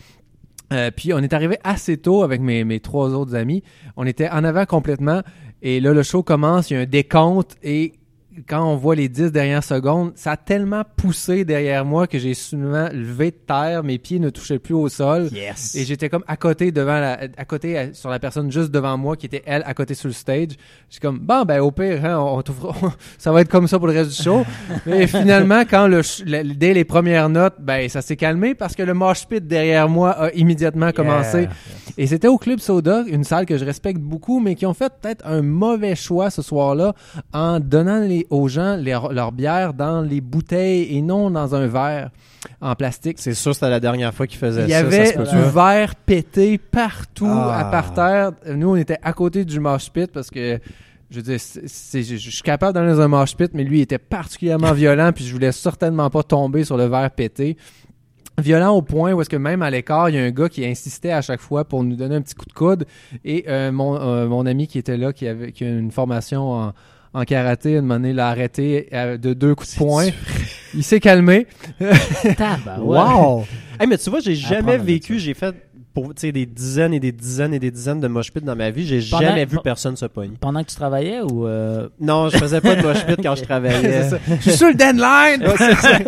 Euh, puis on est arrivé assez tôt avec mes, mes trois autres amis. On était en avant complètement. Et là, le show commence, il y a un décompte. Et quand on voit les 10 dernières secondes, ça a tellement poussé derrière moi que j'ai soudainement levé de terre. Mes pieds ne touchaient plus au sol. Yes. Et j'étais comme à côté devant la, à côté sur la personne juste devant moi qui était elle à côté sur le stage. J'étais comme bon ben au pire hein, on, on ça va être comme ça pour le reste du show. Mais finalement quand le- dès les premières notes ben ça s'est calmé parce que le mosh pit derrière moi a immédiatement commencé. Et c'était au Club Soda, une salle que je respecte beaucoup, mais qui ont fait peut-être un mauvais choix ce soir-là en donnant les, aux gens leur, leur bière dans les bouteilles et non dans un verre en plastique. C'est sûr, c'était la dernière fois qu'il faisait Il y ça. avait ça du verre pété partout Ah. à parterre. Nous, on était à côté du mosh pit parce que je veux dire, c'est- je, je suis capable d'aller dans un mosh pit, mais lui il était particulièrement violent, puis je voulais certainement pas tomber sur le verre pété. Violent au point où est-ce que même à l'écart, il y a un gars qui insistait à chaque fois pour nous donner un petit coup de coude. Et euh, mon, euh, mon ami qui était là, qui avait qui a une formation en, en karaté, à un moment donné, l'a arrêté euh, de deux coups de poing. Il s'est calmé. Wow! hey, mais tu vois, j'ai jamais vécu, j'ai fait pour, tu sais, des dizaines et des dizaines et des dizaines de mosh pits dans ma vie. J'ai Pendant- jamais vu pe- personne se pogner. Pendant que tu travaillais ou euh, Non, je faisais pas de mosh pit quand je travaillais. Je suis sur le deadline! Ouais, c'est ça.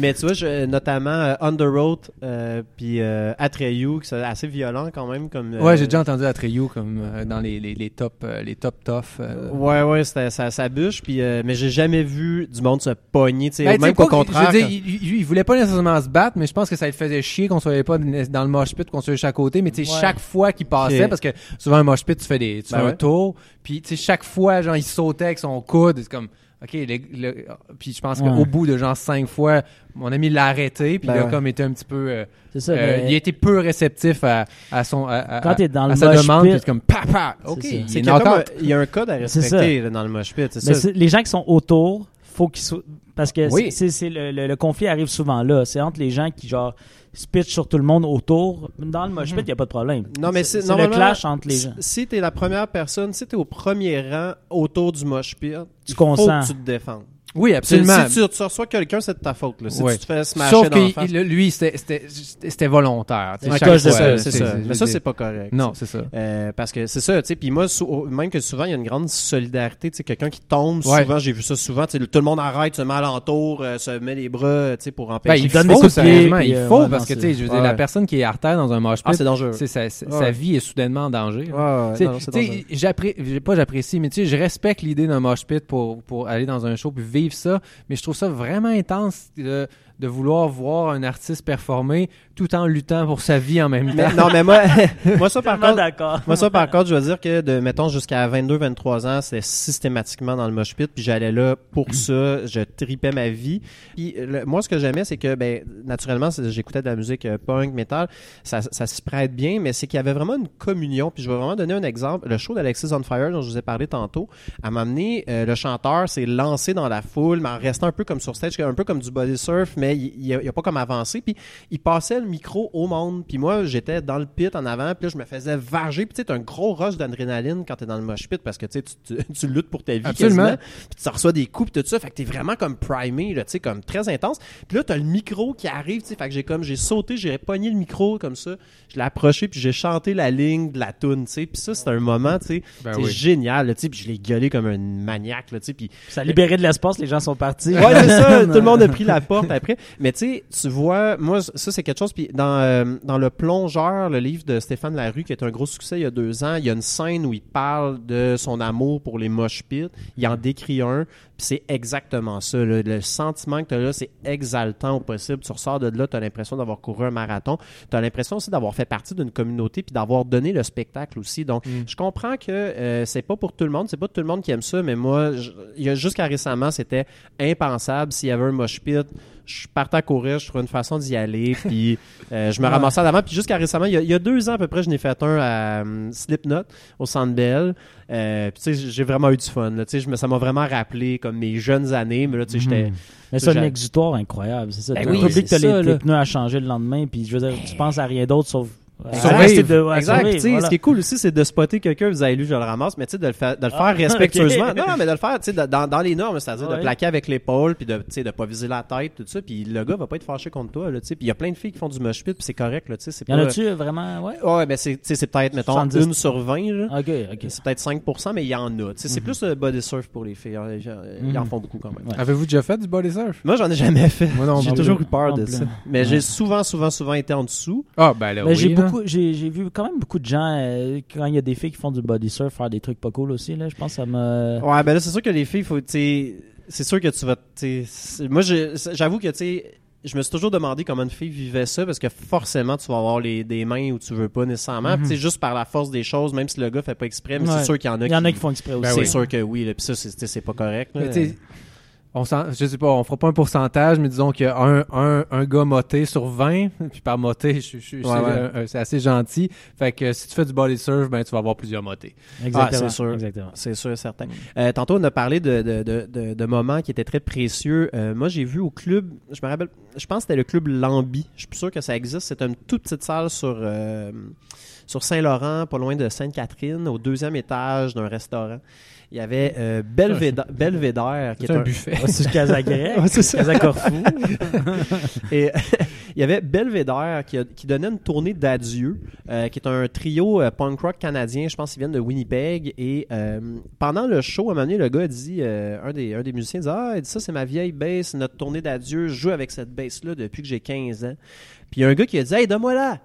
Mais tu vois, je- notamment euh, Underoath euh, puis euh, Atreyu, qui c'est assez violent quand même. comme. euh, Ouais, j'ai déjà entendu Atreyu comme euh, dans les, les, les top euh, les top tough. euh. Ouais, ouais, c'était- ça, ça bûche. Puis, euh, mais j'ai jamais vu du monde se pogner. tu sais, Ben, tu sais, même pas qu'au que- contraire. Je veux dire, quand- il, il- il voulait pas nécessairement se battre, mais je pense que ça le faisait chier qu'on soit pas dans le mosh pit, qu'on soit chaque côté, mais tu sais, Ouais. chaque fois qu'il passait, parce que souvent un mosh pit, tu fais des, tu Ben fais un tour, puis tu sais, chaque fois, genre, il sautait avec son coude, c'est comme, ok, le- le- puis je pense Ouais. qu'au bout de genre cinq fois, mon ami l'a arrêté, puis Ben il a ouais. comme été un petit peu, euh, C'est ça. euh, mais- il a été peu réceptif à, à son, à, à- Quand t'es dans à le sa mosh demande, pit- puis c'est comme, papa, ok, ça. il C'est est qu'il y a un- il y a un code à C'est respecter là, dans le mosh pit, c'est Mais ça. c'est- les gens qui sont autour, faut qu'ils soient. Parce que Oui. c'est- le, le- le conflit arrive souvent là. C'est entre les gens qui, genre, se pitchent sur tout le monde autour. Dans le mosh pit, il n'y a pas de problème. Non, mais c'est le clash entre les gens. Si t'es la première personne, si t'es au premier rang autour du mosh pit, Tu il faut consens. que tu te défendes. Oui, absolument. si tu, tu reçois quelqu'un, c'est de ta faute. Là. Si Ouais. tu te fais smasher Sauf que il- lui, c'était- c'était c'était volontaire. c'est ça, c'est ça. Mais ça, c'est pas correct. Non, c'est ça. Euh, parce que c'est ça, tu sais. Puis moi, même que souvent, il y a une grande solidarité. Tu sais, quelqu'un qui tombe, Ouais. souvent, j'ai vu ça souvent. Tu sais, tout le monde arrête, se met alentour, euh, se met les bras, tu sais, pour Ben, empêcher. il donne faut, des coups de il euh, faut, parce que, tu sais, je veux dire, ouais. la personne qui est à terre dans un mosh ah, pit, c'est dangereux. sa, vie est soudainement en danger. Tu sais, non, non, c'est tu sais, dangereux. j'appré- j'ai- pas j'apprécie, mais tu sais, je respecte l'idée d'un mosh pit pour, pour aller dans un show puis ça, mais je trouve ça vraiment intense de, de vouloir voir un artiste performer tout en luttant pour sa vie en même temps. Mais- non, mais moi, moi ça par contre, moi ça par contre, je veux dire que de mettons jusqu'à 22-23 ans, c'était systématiquement dans le mosh pit, puis j'allais là pour ça, je tripais ma vie. Puis le- moi, ce que j'aimais, c'est que ben naturellement, j'écoutais de la musique euh, punk, metal, ça, ça s'y prête bien, mais c'est qu'il y avait vraiment une communion. Puis je vais vraiment donner un exemple. Le show d'Alexis on Fire dont je vous ai parlé tantôt, à m'amener, euh, le chanteur s'est lancé dans la foule, mais en restant un peu comme sur stage, un peu comme du body surf, mais il, il, a, il a pas comme avancé. Puis il passait le micro au monde. Puis moi, j'étais dans le pit en avant. Puis là, je me faisais varger. Puis tu sais, un gros rush d'adrénaline quand t'es dans le mosh pit parce que tu tu, tu, tu luttes pour ta vie Absolument. quasiment. Puis tu reçois des coups pis tout ça. Fait que t'es vraiment comme primé, là, tu sais, comme très intense. Puis là, t'as le micro qui arrive, tu sais. Fait que j'ai comme, j'ai sauté, j'ai pogné le micro comme ça. Je l'ai approché puis j'ai chanté la ligne de la tune, tu sais. Puis ça, c'est un moment, tu sais, Ben oui. génial, là, tu sais. Puis je l'ai gueulé comme un maniaque, là, tu sais. Puis Ça a libéré de l'espace, les gens sont partis. Ouais, c'est ça. Tout le monde a pris la porte après. Mais tu sais, tu vois, moi, ça, c'est quelque chose. Puis dans, euh, dans Le Plongeur, le livre de Stéphane Larue, qui est un gros succès il y a deux ans, il y a une scène où il parle de son amour pour les mosh pits. Il en décrit un. Puis c'est exactement ça. Le sentiment que tu as là, c'est exaltant au possible. Tu ressors de là, tu as l'impression d'avoir couru un marathon. Tu as l'impression aussi d'avoir fait partie d'une communauté puis d'avoir donné le spectacle aussi. Donc, je comprends que euh, c'est pas pour tout le monde. C'est pas tout le monde qui aime ça, mais moi, jusqu'à récemment, c'était impensable. S'il y avait un mosh pit, je partais à courir, je trouvais une façon d'y aller, puis euh, je me Ouais. ramassais en avant. Puis jusqu'à récemment, il y, a, il y a deux ans à peu près, je n'ai fait un à euh, Slipknot, au Centre Bell. Euh, puis tu sais, j'ai vraiment eu du fun. là. Tu sais, je me- ça m'a vraiment rappelé comme mes jeunes années, mais là, tu sais, j'étais... Mais c'est un J'ai- exutoire incroyable, c'est ça. Ben Tu oui, oublies que c'est t'as les, ça, les pneus à changer le lendemain, puis je veux dire, tu penses à rien d'autre sauf. Ouais, exact. survivre, Tu sais, voilà. Ce qui est cool aussi, c'est de spotter quelqu'un, vous avez lu, je le ramasse, mais tu sais, de le faire, de le faire respectueusement. ok. Non, non, mais de le faire, tu sais, de- dans, dans les normes, c'est-à-dire de plaquer avec l'épaule, puis de, tu sais, de pas viser la tête, tout ça. Puis le gars va pas être fâché contre toi, là, tu sais. Puis il y a plein de filles qui font du mosh pit, puis c'est correct, là, tu sais. c'est Y en a-tu vraiment, ouais? Ouais, ben c'est, tu sais, c'est peut-être, mettons, 70. une sur 20, là. Ok, ok. C'est peut-être 5%, mais il y en a. Tu sais, C'est plus le body surf pour les filles. Ils en- Ils en Mhm. font beaucoup quand même. Ouais. Avez-vous déjà fait du body surf? Moi, j'en ai jamais fait. Moi non J'ai toujours eu peur de ça. Mais j'ai souvent, souvent, souvent été en dessous. Ah, ben là, Mais oui. J'ai là. beaucoup, j'ai, j'ai vu quand même beaucoup de gens, euh, quand il y a des filles qui font du body surf, faire des trucs pas cool aussi, là. Je pense que ça m'a. Ouais, ben là, c'est sûr que les filles, faut, c'est sûr que tu vas, moi, je- j'avoue que, tu sais, je me suis toujours demandé comment une fille vivait ça parce que forcément, tu vas avoir les, des mains où tu veux pas nécessairement. Mhm. Tu sais, juste par la force des choses, même si le gars fait pas exprès, mais Ouais. c'est sûr qu'il y en a Il y en a qui font exprès aussi. Ben C'est oui. sûr que oui, là, pis ça, c'est- c'est pas correct. là. On je sais pas, on fera pas un pourcentage, mais disons qu'il y a un, un, un gars moté sur 20, puis par moté, je, je- je- Ouais, c'est ouais. euh, c'est assez gentil. Fait que si tu fais du body surf, ben tu vas avoir plusieurs motés. Exactement. Ah, c'est sûr. Exactement. C'est sûr, certain. Euh, tantôt, on a parlé de, de, de, de, de moments qui étaient très précieux. Euh, moi, j'ai vu au club, je me rappelle, je pense que c'était le club Lambi. Je suis plus sûr que ça existe. C'est une toute petite salle sur, euh, sur Saint-Laurent, pas loin de Sainte-Catherine, au deuxième étage d'un restaurant. Il y avait euh, Belvédère, Belvédère, qui C'est est un un, buffet. C'est Casa Grec. Casa Corfou. Et il y avait Belvédère qui, a- qui donnait une tournée d'adieu, euh, qui est un trio euh, punk rock canadien, je pense qu'ils viennent de Winnipeg. Et euh, pendant le show, à un moment donné, le gars a dit, euh, un, des, un des musiciens dit Ah, il dit, ça, c'est ma vieille bass, notre tournée d'adieu. Je joue avec cette bass-là depuis que j'ai 15 ans. Puis il y a un gars qui a dit Hey, donne-moi là.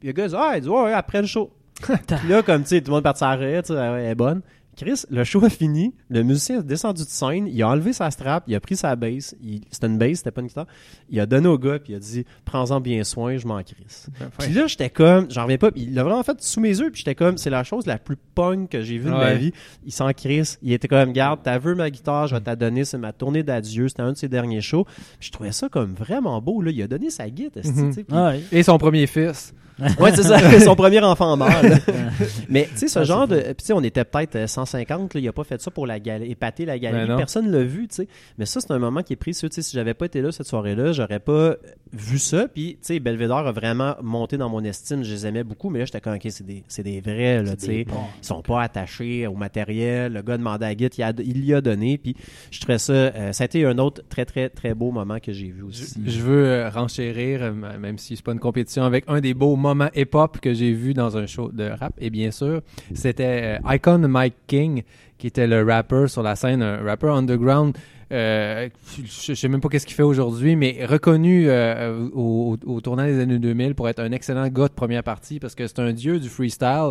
Puis le gars a dit Ah, il dit Ouais, ouais, après le show. Puis là, comme tu sais, tout le monde Ah ouais, elle est bonne. Chris, le show a fini, le musicien est descendu de scène, il a enlevé sa strap, il a pris sa bass, c'était une bass, c'était pas une guitare, il a donné au gars, puis il a dit « Prends-en bien soin, je m'en crisse ». Puis là, j'étais comme, j'en reviens pas, puis il l'a vraiment fait sous mes yeux, puis j'étais comme, c'est la chose la plus punk que j'ai vue de ma vie. Il s'en crisse, il était comme, garde, t'as vu ma guitare, je vais t'la donner, c'est ma tournée d'adieu, c'était un de ses derniers shows. Puis je trouvais ça comme vraiment beau, là, il a donné sa guitare, Mhm. ouais. Et son premier fils. Ouais, c'est ça, son premier enfant mort. Mais tu sais, ce genre de. Puis tu sais, on était peut-être euh, 150, là, il a pas fait ça pour la gal- épater la galerie. Ben. Personne l'a vu, tu sais. Mais ça, c'est un moment qui est précieux. Tu sais, si j'avais pas été là cette soirée-là, j'aurais pas vu ça. Puis, tu sais, Belvedere a vraiment monté dans mon estime. Je les aimais beaucoup, mais là, j'étais comme, OK, c'est des, c'est des vrais, là, tu sais. Ils sont pas attachés au matériel. Le gars demandait à Git, il, a- il y a donné. Puis, je trouvais ça. euh, ça a été un autre très, très, très beau moment que j'ai vu aussi. Je veux euh, renchérir, euh, même si c'est pas une compétition, avec un des beaux moments hip-hop que j'ai vu dans un show de rap. Et bien sûr, c'était Icon Mike King, qui était le rapper sur la scène, un rapper underground. euh, je, je sais même pas qu'est-ce qu'il fait aujourd'hui, mais reconnu euh, au, tournant des années 2000 pour être un excellent gars de première partie parce que c'est un dieu du freestyle.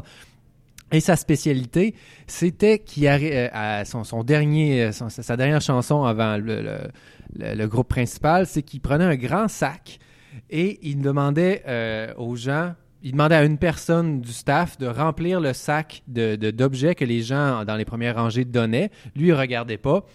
Et sa spécialité, c'était qu'il euh, à son, dernier, sa dernière chanson avant le, groupe principal, c'est qu'il prenait un grand sac et il demandait aux gens, il demandait à une personne du staff de remplir le sac de de- d'objets que les gens dans les premières rangées donnaient. Lui, il regardait pas.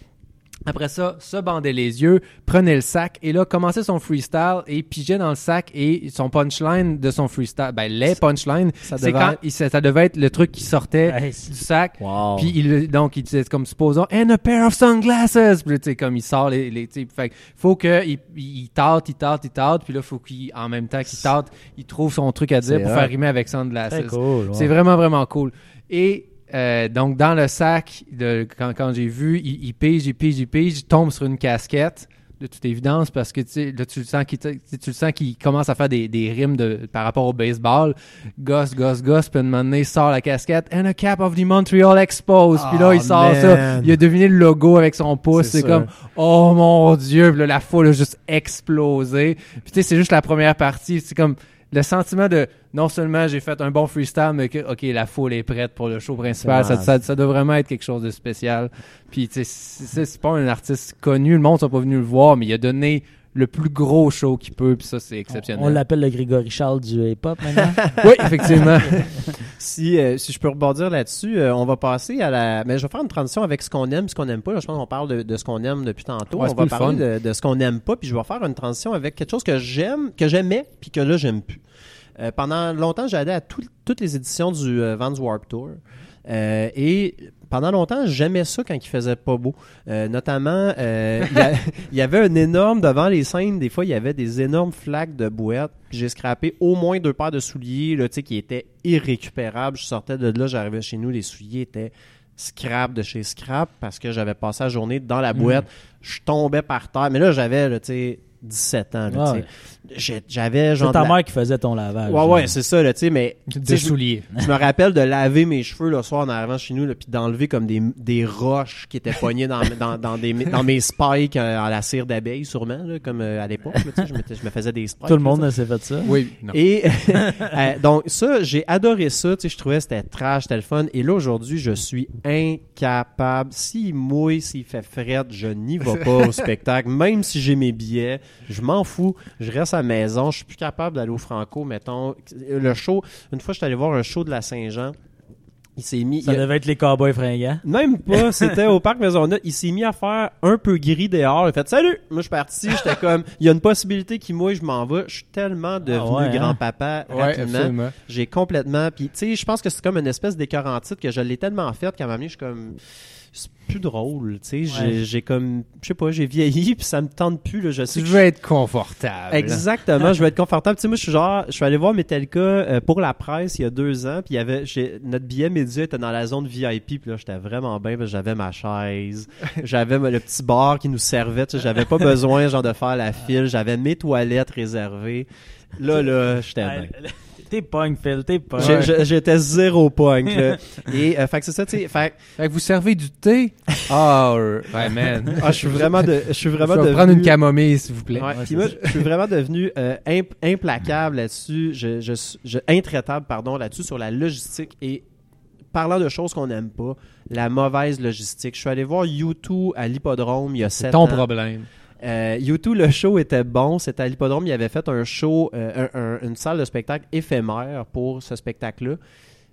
Après ça, se bandait les yeux, prenait le sac et là, commençait son freestyle et pigeait dans le sac et son punchline de son freestyle, ben les punchlines, Ça c'est devait quand il- ça, ça devait être le truc qui sortait du c'est- sac. Wow. Puis il, donc il disait comme supposons and a pair of sunglasses. Puis tu sais comme il sort les, les tu sais, fait faut que il, il tâte, il tâte, il tâte. Puis là faut qu'il en même temps qu'il tâte, il trouve son truc à dire C'est pour faire rimer avec sunglasses. Très cool. ouais. C'est vraiment, vraiment cool. Et euh, donc, dans le sac, de, quand, quand j'ai vu, il, il pige, il pige, il pige, il tombe sur une casquette, de toute évidence, parce que tu sais, là, tu le sens qu'il te- tu sais, tu le sens qu'il commence à faire des, des rimes de, par rapport au baseball. Gosse, gosse, gosse, puis à un moment donné, il sort la casquette, and a cap of the Montreal Expos. puis là, Oh, il sort ça. Il a deviné le logo avec son pouce. C'est comme, oh mon Dieu. Puis là, la foule a juste explosé. Puis tu sais, c'est juste la première partie. C'est comme le sentiment de non seulement j'ai fait un bon freestyle, mais que ok la foule est prête pour le show principal. Ça, ça, ça doit vraiment être quelque chose de spécial. Puis tu sais, c'est pas un artiste connu, le monde sont pas venu le voir, mais il a donné le plus gros show qu'il peut, puis ça c'est On exceptionnel. l'appelle le Grégory Charles du hip-hop maintenant. oui, effectivement. Si, euh, si je peux rebondir là-dessus, euh, on va passer à la. Mais je vais faire une transition avec ce qu'on aime, ce qu'on n'aime pas. Là, je pense qu'on parle de, de ce qu'on aime depuis tantôt. Ouais, on c'est va parler fun. de, de ce qu'on n'aime pas, puis je vais faire une transition avec quelque chose que j'aime, que j'aimais, puis que là j'aime plus. Euh, pendant longtemps, j'allais à tout- toutes les éditions du euh, Vans Warp Tour. Euh, et pendant longtemps, j'aimais ça quand il faisait pas beau. Euh, notamment, euh, il y avait un énorme, devant les scènes, des fois, il y avait des énormes flaques de. Puis J'ai scrappé au moins deux paires de souliers là, qui étaient irrécupérables. Je sortais de là, j'arrivais chez nous, les souliers étaient scrap de chez scrap parce que j'avais passé la journée dans la boîte. Je tombais par terre. Mais là, j'avais, tu sais, 17 ans. là, Ah J'avais genre... C'est ta la- mère qui faisait ton lavage. Ouais, ouais, c'est ça, là, tu sais, mais... tu de je- souliers. je me rappelle de laver mes cheveux le soir en arrivant chez nous, là, puis d'enlever comme des, des roches qui étaient poignées dans, dans, dans, des, dans mes spikes euh, en la cire d'abeille, sûrement, là, comme euh, à l'époque. là, tu sais, Je, je me faisais des spikes. Tout le monde s'est fait ça. Oui, non. Et euh, donc ça, j'ai adoré ça. Tu sais, je trouvais que c'était trash, c'était le fun. Et là aujourd'hui, je suis incapable. S'il mouille, s'il fait fret, je n'y vais pas au spectacle. Même si j'ai mes billets, je m'en fous. Je reste à la maison. Je suis plus capable d'aller au Franco, mettons. Le show. Une fois, je suis allé voir un show de la Saint-Jean. Il s'est mis. Ça il devait être les cowboys fringants. même pas, c'était au parc Maisonneuve. Il s'est mis à faire un peu gris dehors. Il a fait Salut! Moi, je suis parti. J'étais comme, il y a une possibilité qu'il mouille, je m'en vais. Je suis tellement devenu ouais, hein? grand-papa rapidement. absolument. J'ai complètement. Puis, tu sais, je pense que c'est comme une espèce d'écœurantite que je l'ai tellement faite qu'à donné, je suis comme. Plus drôle, tu sais. J'ai- Ouais. J'ai comme. Je sais pas, j'ai vieilli, puis ça me tente plus, là. Je sais que veux être confortable. Exactement, je veux être confortable. Tu sais, moi, je suis genre, je suis allé voir Metallica euh, pour la presse il y a deux ans, puis il y avait, notre billet média était dans la zone VIP, puis là, j'étais vraiment bien, parce que j'avais ma chaise, j'avais le petit bar qui nous servait, tu sais, j'avais pas besoin, genre, de faire la file, j'avais mes toilettes réservées. Là, là, j'étais bien. T'es punk, Phil, t'es punk. J'étais zéro punk, là. Et, euh, fait que c'est ça, tu sais, fait que, Fait que vous servez du thé? Ah, ouais, man. ah, je suis vraiment de, je suis vraiment vais de. prendre une camomille, s'il vous plaît. Ouais, Ouais, puis moi, je suis vraiment devenu euh, imp- implacable là-dessus, je, je, je- intraitable pardon là-dessus sur la logistique et parlant de choses qu'on n'aime pas, la mauvaise logistique. Je suis allé voir U2 à l'hippodrome il y a C'est 7 ton ans. problème. Euh, U2, le show était bon. C'était à l'hippodrome. Il avait fait un show, euh, un- un- une salle de spectacle éphémère pour ce spectacle-là.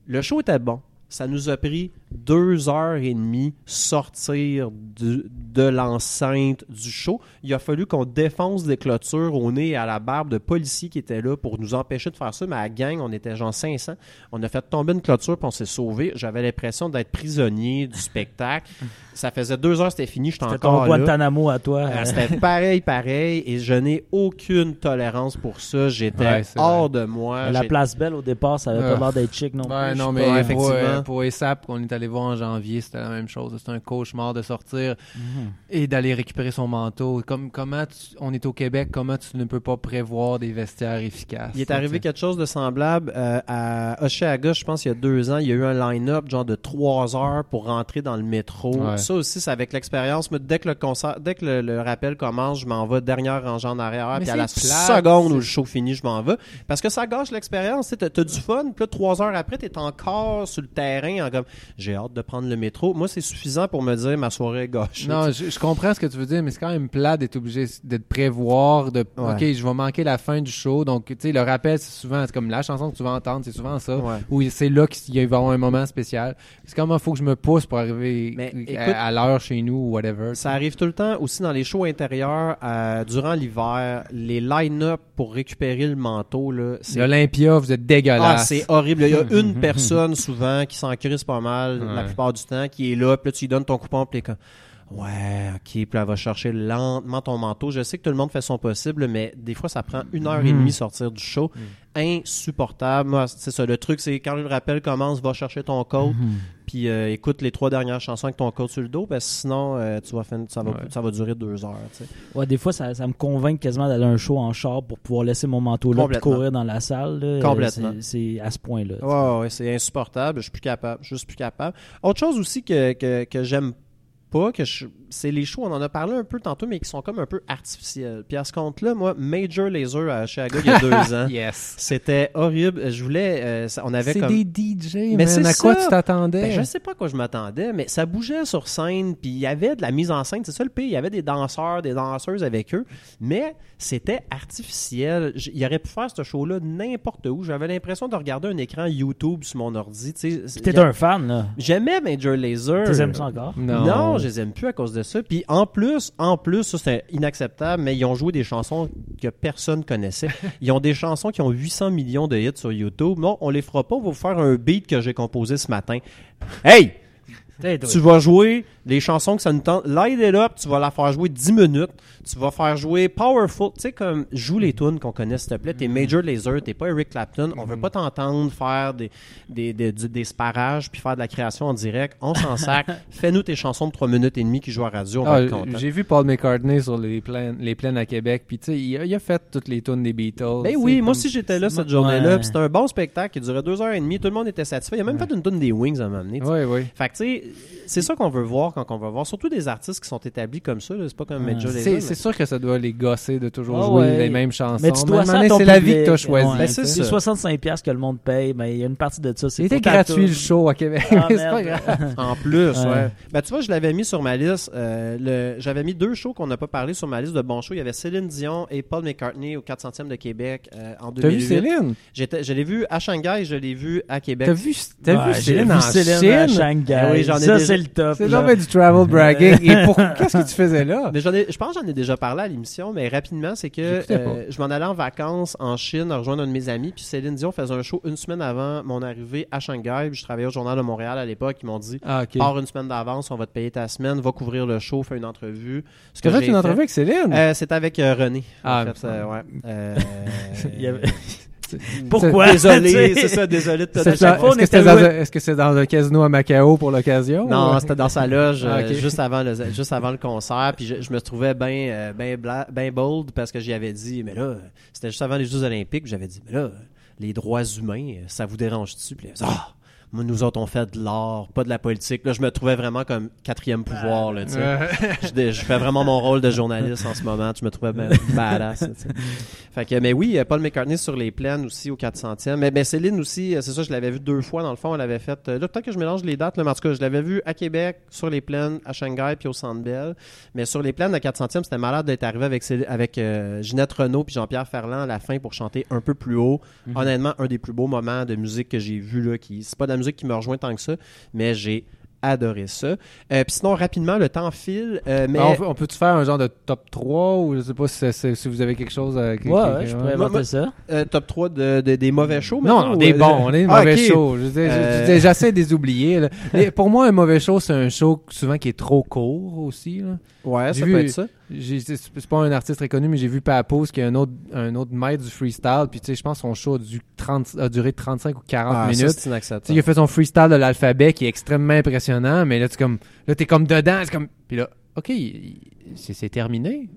Le show était bon. Ça nous a pris deux heures et demie sortir de l'enceinte du show. Il a fallu qu'on défonce des clôtures au nez et à la barbe de policiers qui étaient là pour nous empêcher de faire ça. Mais à la gang, on était genre 500. On a fait tomber une clôture puis on s'est sauvé. J'avais l'impression d'être prisonnier du spectacle. Ça faisait deux heures, c'était fini. J'étais C'était encore ton là. Guantanamo à toi. Ah, euh, C'était pareil, pareil, et je n'ai aucune tolérance pour ça. J'étais Ouais, hors de moi. la place belle au départ, ça avait Ah. pas l'air d'être chic non Ouais, plus. non, mais pour, effectivement. euh, pour ASAP, qu'on est allé voir en janvier, c'était la même chose. C'était un cauchemar de sortir Mhm. et d'aller récupérer son manteau. Comme, comment tu- on est au Québec, comment tu ne peux pas prévoir des vestiaires efficaces? Il est arrivé quelque chose de semblable euh, à Oshiaga, je pense, il y a deux ans. Il y a eu un line-up genre de trois heures pour rentrer dans le métro. Ouais. Ça aussi, c'est avec l'expérience. Mais dès que le concert, dès que le, le rappel commence, je m'en vais dernière rangée en arrière. Puis à la plate, seconde où le show finit, je m'en vais. Parce que ça gâche l'expérience. T'as as du fun. Puis là, trois heures après, t'es encore sur le terrain en comme j'ai hâte de prendre le métro. Moi, c'est suffisant pour me dire ma soirée est gâchée. Non, je, je comprends ce que tu veux dire, mais c'est quand même plat d'être obligé de te prévoir, de Ouais. OK, je vais manquer la fin du show. Donc, tu sais, le rappel, c'est souvent, c'est comme la chanson que tu vas entendre, c'est souvent ça. Ouais. Où c'est là qu'il va y avoir un moment spécial. C'est comment il faut que je me pousse pour arriver Mais, à- écoute, à, l'heure chez nous ou whatever. Ça arrive tout le temps aussi dans les shows intérieurs euh, durant l'hiver, les line-up pour récupérer le manteau là, c'est L'Olympia, vous êtes ah, dégueulasse. c'est horrible. Il y a une personne souvent qui s'en crisse pas mal la plupart du temps qui est là, puis là tu lui donnes ton coupon puis comme Ouais, ok, puis elle va chercher lentement ton manteau. Je sais que tout le monde fait son possible, mais des fois, ça prend une heure et Mhm. demie sortir du show. Insupportable. Moi, c'est ça. Le truc, c'est quand le rappel commence, va chercher ton code, Mhm. puis euh, écoute les trois dernières chansons avec ton code sur le dos, parce que sinon, euh, tu vas ça, va, Ouais. ça va durer deux heures. tu sais. Ouais, des fois, ça, ça me convainc quasiment d'aller à un show en char pour pouvoir laisser mon manteau là et courir dans la salle. là. Complètement. Euh, C'est à ce point-là. Ouais, ouais, c'est insupportable. Je suis plus capable. Je suis plus capable. Autre chose aussi que, que, que j'aime pas, que je- c'est les shows, on en a parlé un peu tantôt, mais qui sont comme un peu artificiels. Puis à ce compte-là, moi, Major Laser à Chicago il y a deux ans, Yes. c'était horrible. Je voulais, euh, ça- on avait C'est comme... des DJ, Mais man. c'est À quoi ça. tu t'attendais? Ben, je sais pas à quoi je m'attendais, mais ça bougeait sur scène, puis il y avait de la mise en scène, c'est ça le pire, il y avait des danseurs, des danseuses avec eux, mais c'était artificiel. J- Il aurait pu faire ce show-là n'importe où. J'avais l'impression de regarder un écran YouTube sur mon ordi. T'es a- un fan, là. J'aimais Major Laser. Tu les aimes ça encore? Non. Non, je les aime plus à cause de ça. Puis en plus, en plus, ça c'était inacceptable, mais ils ont joué des chansons que personne connaissait. Ils ont des chansons qui ont 800 millions de hits sur YouTube. Non, on les fera pas. On va vous faire un beat que j'ai composé ce matin. Hey! Tu vas jouer les chansons que ça nous tente. Light It Up, tu vas la faire jouer 10 minutes. Tu vas faire jouer Powerful. Tu sais, comme, joue les tunes qu'on connaît, s'il te plaît. T'es Major Laser, t'es pas Eric Clapton. On veut pas t'entendre faire des, des, des, des sparages puis faire de la création en direct. On s'en sac. Fais-nous tes chansons de 3 minutes et demie qui jouent à radio. Ah. J'ai vu Paul McCartney sur les plaines, les plaines à Québec, puis tu sais, il, a- il a fait toutes les tunes des Beatles. Ben oui, moi aussi j'étais là cette journée-là. C'était un bon spectacle qui durait deux heures et demie. Tout le monde était satisfait. Il a même fait une tune des Wings à m'amener. Oui, oui. Fait que tu sais, c'est ça qu'on veut voir quand on va voir. Surtout des artistes qui sont établis comme ça. C'est pas comme Ouais. Major. C'est mais- sûr que ça doit les gosser de toujours Ah jouer ouais. les mêmes chansons. Mais tu dois C'est la vie que public. tu as choisie. Ouais. Ben, c'est tu sais. ça. C'est 65$ piastres que le monde paye, mais il y a une partie de ça. c'est C'était pour ta gratuit le show à Québec. Ah, c'est pas grave. En plus, ouais. Ouais. Ben, tu vois, je l'avais mis sur ma liste. euh, le... J'avais mis deux shows qu'on n'a pas parlé sur ma liste de bons shows. Il y avait Céline Dion et Paul McCartney au 400e de Québec euh, en 2008. T'as vu Céline? J'étais- Je l'ai vu à Shanghai, je l'ai vu à Québec. T'as vu, t'as Ouais, vu Céline vu en Céline à? Shanghai. Ah oui, j'en ai ça, déjà- c'est le top. C'est du travel bragging. Et pour... qu'est-ce que tu faisais là? Mais ai, je pense que j'en ai déjà parlé à l'émission, mais rapidement, c'est que euh, je m'en allais en vacances en Chine à rejoindre un de mes amis, puis Céline Dion faisait un show une semaine avant mon arrivée à Shanghai, puis je travaillais au Journal de Montréal à l'époque, ils m'ont dit Ah, pars une semaine d'avance, on va te payer ta semaine, va couvrir le show, fais une entrevue. Ce j'ai une entrevue avec Céline? Euh, C'était avec euh, René. Ah, en fait, ouais. Il y avait- Pourquoi? Désolé, c'est ça, désolé de te Est-ce que c'était dans, c'est dans un casino à Macao pour l'occasion? Non, ou- c'était dans sa loge Ah, euh, juste avant le juste avant le concert, puis je, je me trouvais bien euh, ben ben bold parce que j'y avais dit mais là c'était juste avant les Jeux olympiques, j'avais dit mais là les droits humains, euh, ça vous dérange-tu? Puis ah moi, nous autres, on fait de l'art, pas de la politique. Là, je me trouvais vraiment comme quatrième pouvoir, là, tu sais. Ouais. je, je fais vraiment mon rôle de journaliste en ce moment. Je me trouvais badass. Fait que, mais oui, euh, Paul McCartney sur les plaines aussi au 400e. Mais Céline aussi, euh, c'est ça, je l'avais vu deux fois dans le fond. Elle avait fait. euh, Là, peut-être que je mélange les dates, là, mais en tout cas, je l'avais vu à Québec, sur les plaines, à Shanghai, puis au Centre Bell. Mais sur les plaines de 400e, c'était malade d'être arrivé avec, Céline- avec euh, Ginette Renault puis Jean-Pierre Ferland à la fin pour chanter un peu plus haut. Mhm. Honnêtement, un des plus beaux moments de musique que j'ai vu là. Qui, c'est pas de la musique qui me rejoint tant que ça, mais j'ai adoré ça. Euh, puis sinon, rapidement, le temps file. euh, mais on, peut- on peut-tu faire un genre de top 3 ou je sais pas si, c'est- c'est- si vous avez quelque chose euh, qui- Ouais, je pourrais inventer moi- ça. euh, top 3 de, de- des mauvais shows. Non, non, ou, des euh, bons, on est des Ah, mauvais shows. Euh, J'essaie de les oublier. là. Pour moi, un mauvais show, c'est un show souvent qui est trop court aussi. là. Ouais, J'ai ça vu- peut être ça. C'est pas un artiste très connu, mais j'ai vu Papos, qui est un autre, un autre maître du freestyle. Puis tu sais, je pense que son show a, du 30 a duré 35 ou 40 Ah, minutes. il a fait son freestyle de l'alphabet qui est extrêmement impressionnant, mais là, tu comme, là, t'es comme dedans, c'est comme, puis là, ok, c'est terminé.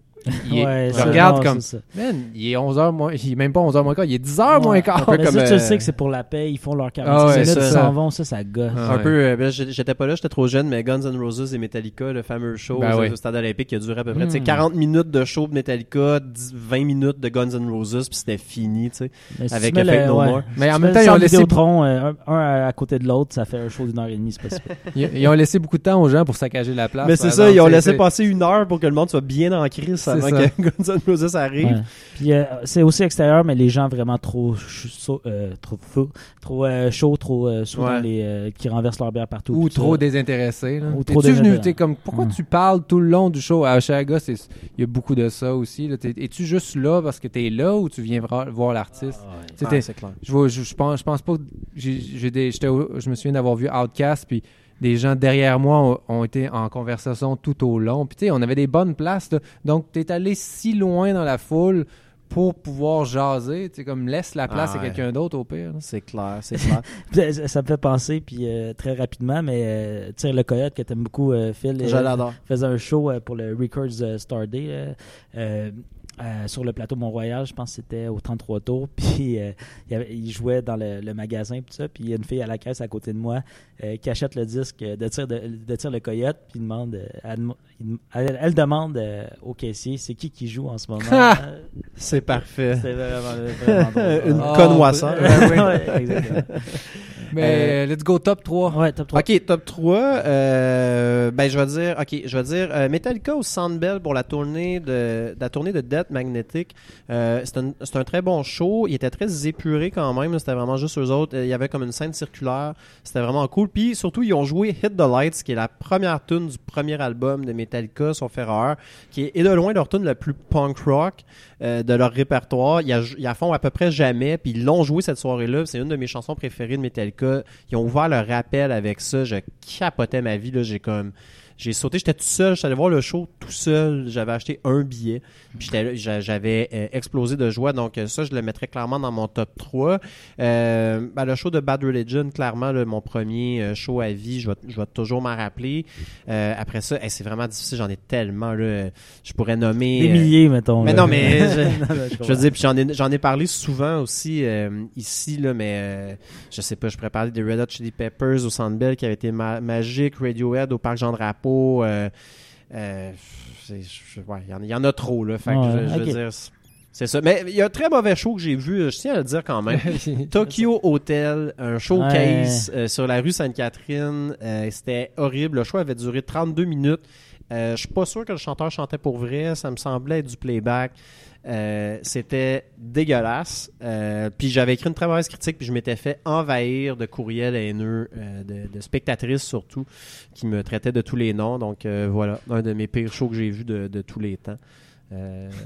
Il est- Ouais, je regarde non, comme, man, il est 11h moins, il est même pas 11h moins quart, il est 10h moins quart. peu Mais comme, ça, tu euh, le sais que c'est pour la paix, ils font leur 40 Ah ouais, minutes, ils ça. s'en vont, ça, ça gosse. Ah. Un ouais. peu, euh, ben, j'étais pas là, j'étais trop jeune, mais Guns N' Roses et Metallica, le fameux show Ben au- Stade Olympique qui a duré à peu près Hmm. 40 minutes de show de Metallica, 10 20 minutes de Guns N' Roses, puis c'était fini, tu sais. Mais si Avec tu mets Fate le- No ouais. More. Mais en même temps, ils ont laissé, euh, un, un à côté de l'autre, ça fait un show d'une heure et demie, c'est super. ils, ont laissé beaucoup de temps aux gens pour saccager la place. mais c'est ça, ils ont laissé passer une heure pour que le monde soit bien en crise avant ça. que Guns N' Roses arrive. Ouais. Puis euh, c'est aussi extérieur, mais les gens vraiment trop ch- so- euh, trop fou- trop euh, chauds, trop euh, Ouais. les euh, qui renversent leur bière partout. Ou trop ça. désintéressés. Là. Ou trop Es-tu venu, désintéressé. t'es comme, pourquoi tu parles tout le long du show? À Oshaga? Il y a beaucoup de ça aussi. Es-tu juste là parce que t'es là ou tu viens voir l'artiste? Ah, ouais. Tu Ah, c'est clair. Je, vois- je, je pense, je pense pas que je me souviens d'avoir vu Outcast, puis des gens derrière moi ont, ont été en conversation tout au long. Puis tu sais, on avait des bonnes places. là. Donc, t'es allé si loin dans la foule pour pouvoir jaser. Tu sais, comme laisse la place Ah à ouais. quelqu'un d'autre au pire. là. C'est clair, c'est clair. Ça, ça me fait penser, puis euh, très rapidement, mais euh, Tire le Coyote, que t'aimes beaucoup, euh, Phil, Je euh, l'adore. faisait un show euh, pour le Records euh, Star Day euh, sur le plateau Mont-Royal, je pense que c'était au 33 tours, puis euh, il, y avait- il jouait dans le, le magasin, puis ça, puis il y a une fille à la caisse à côté de moi euh, qui achète le disque de Tire, de, de Tire le Coyote, puis demande, euh, elle, demande euh, au caissier, c'est qui qui joue en ce moment? Euh, C'est parfait. C'était vraiment, vraiment drôle. Une Ah. connoisseur. ben oui. Exactement. Mais let's go top 3. Ouais, top 3. Ok, top 3. euh, ben, je vais dire, ok, je vais dire euh, Metallica au Sandbell pour la tournée de, la tournée de Death Magnetic. Euh, c'est un, très bon show. Il était très épuré quand même. C'était vraiment juste eux autres. Euh, Il y avait comme une scène circulaire. C'était vraiment cool. Puis surtout, ils ont joué Hit the Lights, qui est la première tune du premier album de Metallica, son Ferreur, qui est, de loin leur tune la plus punk rock euh, de leur répertoire. Ils la font à peu près jamais. Puis ils l'ont joué cette soirée-là. C'est une de mes chansons préférées de Metallica. Ils ont ouvert le rappel avec ça. Je capotais ma vie. J'ai comme. J'ai sauté, j'étais tout seul, j'étais allé voir le show tout seul, j'avais acheté un billet, puis j'avais euh, explosé de joie, donc euh, ça je le mettrais clairement dans mon top 3. Euh, ben, le show de Bad Religion, clairement là, mon premier euh, show à vie, je vais, je vais toujours m'en rappeler. Euh, après ça, hey, c'est vraiment difficile, j'en ai tellement, là, je pourrais nommer... Des milliers, mettons. mais là. non, mais je- Non, mais je je veux dire, puis j'en ai, j'en ai parlé souvent aussi euh, ici, là, mais euh, je sais pas, je pourrais parler des Red Hot Chili Peppers au Centre Bell qui avait été ma- magique, Radiohead au Parc Jean Euh, euh, ouais, il y en- il y, en a trop, là. Fait que Ouais, je, je veux ok. dire, c'est- ça. Mais il y a un très mauvais show que j'ai vu, je tiens à le dire quand même. Tokyo Hotel, un showcase euh, sur la rue Sainte-Catherine. Euh, C'était horrible. Le show avait duré 32 minutes. Euh, je suis pas sûr que le chanteur chantait pour vrai. Ça me semblait être du playback. Euh, C'était dégueulasse. Euh, puis j'avais écrit une très mauvaise critique, puis je m'étais fait envahir de courriels haineux, euh, de, spectatrices surtout, qui me traitaient de tous les noms. Donc voilà, un de mes pires shows que j'ai vus de, tous les temps.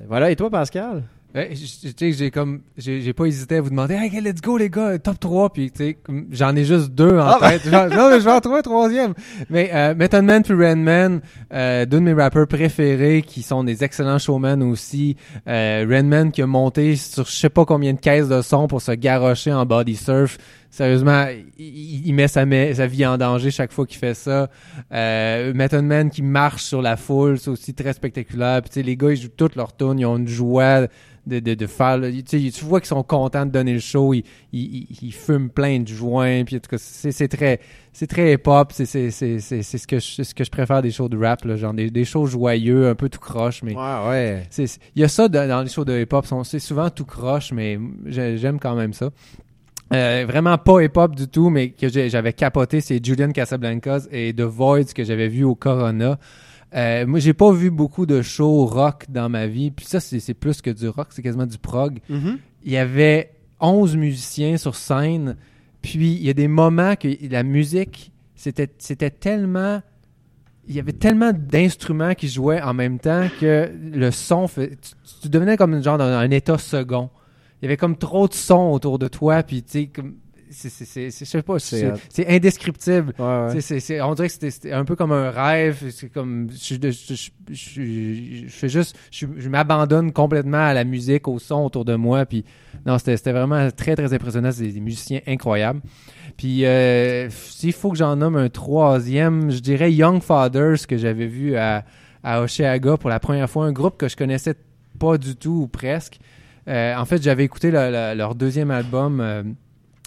Voilà, et toi Pascal? Sais, j'ai comme, j'ai pas hésité à vous demander, hey, let's go les gars, top 3, puis tu sais, comme, j'en ai juste deux en Ah, ben. tête. Non, mais je vais en trouver un troisième. Mais euh, Method Man puis Rain Man, euh, deux de mes rappeurs préférés qui sont des excellents showmen aussi. Euh, Rain Man qui a monté sur je sais pas combien de caisses de son pour se garrocher en body surf Sérieusement, il, il met sa, vie en danger chaque fois qu'il fait ça. Euh, Method Man qui marche sur la foule, c'est aussi très spectaculaire. Puis les gars, ils jouent toutes leurs tunes, ils ont une joie de, de, de faire. le- Tu vois qu'ils sont contents de donner le show, ils, ils, ils- ils fument plein de joints. Puis en tout cas, c'est très, c'est très hip-hop. C'est ce que je, c'est ce que je préfère des shows de rap, là, genre des, des shows joyeux, un peu tout croche, mais Ouais, ouais. Il y a ça de- dans les shows de hip-hop, c'est souvent tout croche, mais j'ai- j'aime quand même ça. Euh, vraiment pas hip-hop du tout, mais que j'avais capoté, c'est Julian Casablancas et The Voids que j'avais vu au Corona. Euh, moi, j'ai pas vu beaucoup de shows rock dans ma vie, puis ça, c'est plus que du rock, c'est quasiment du prog. Mhm. Il y avait 11 musiciens sur scène, puis il y a des moments que la musique, c'était c'était tellement il y avait tellement d'instruments qui jouaient en même temps que le son fait, tu, tu devenais comme une genre dans un état second. Il y avait comme trop de sons autour de toi puis tu sais comme c'est je sais pas C'est c'est indescriptible. Ouais, ouais. On dirait que c'était- un peu comme un rêve. C'est comme je, je, je, je- je- je fais juste, je, je m'abandonne complètement à la musique, au son autour de moi. Puis non, c'était vraiment très très impressionnant. C'est des musiciens incroyables. Puis euh, s'il faut que j'en nomme un troisième, je dirais Young Fathers que j'avais vu à à Osheaga pour la première fois, un groupe que je connaissais pas du tout ou presque. Euh, en fait, j'avais écouté le- le- leur deuxième album, euh,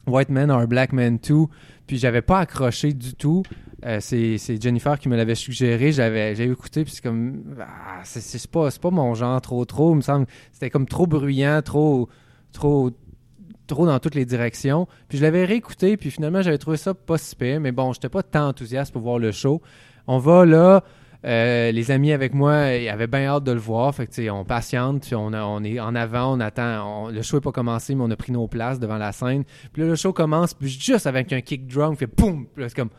White Men or Black Men 2, puis j'avais pas accroché du tout. Euh, c'est Jennifer qui me l'avait suggéré. J'avais écouté, puis c'est comme. Ah, c'est- pas, pas mon genre trop, trop. Il me semble c'était comme trop bruyant, trop. trop trop dans toutes les directions. Puis je l'avais réécouté, puis finalement, j'avais trouvé ça pas si pire. Mais bon, j'étais pas tant enthousiaste pour voir le show. On va là. Euh, les amis avec moi ils avaient bien hâte de le voir. Fait que, on patiente, puis on, a- on est en avant, on attend. on- le show n'est pas commencé, mais on a pris nos places devant la scène. Puis là, le show commence, puis juste avec un kick drum, fait boum! C'est comme,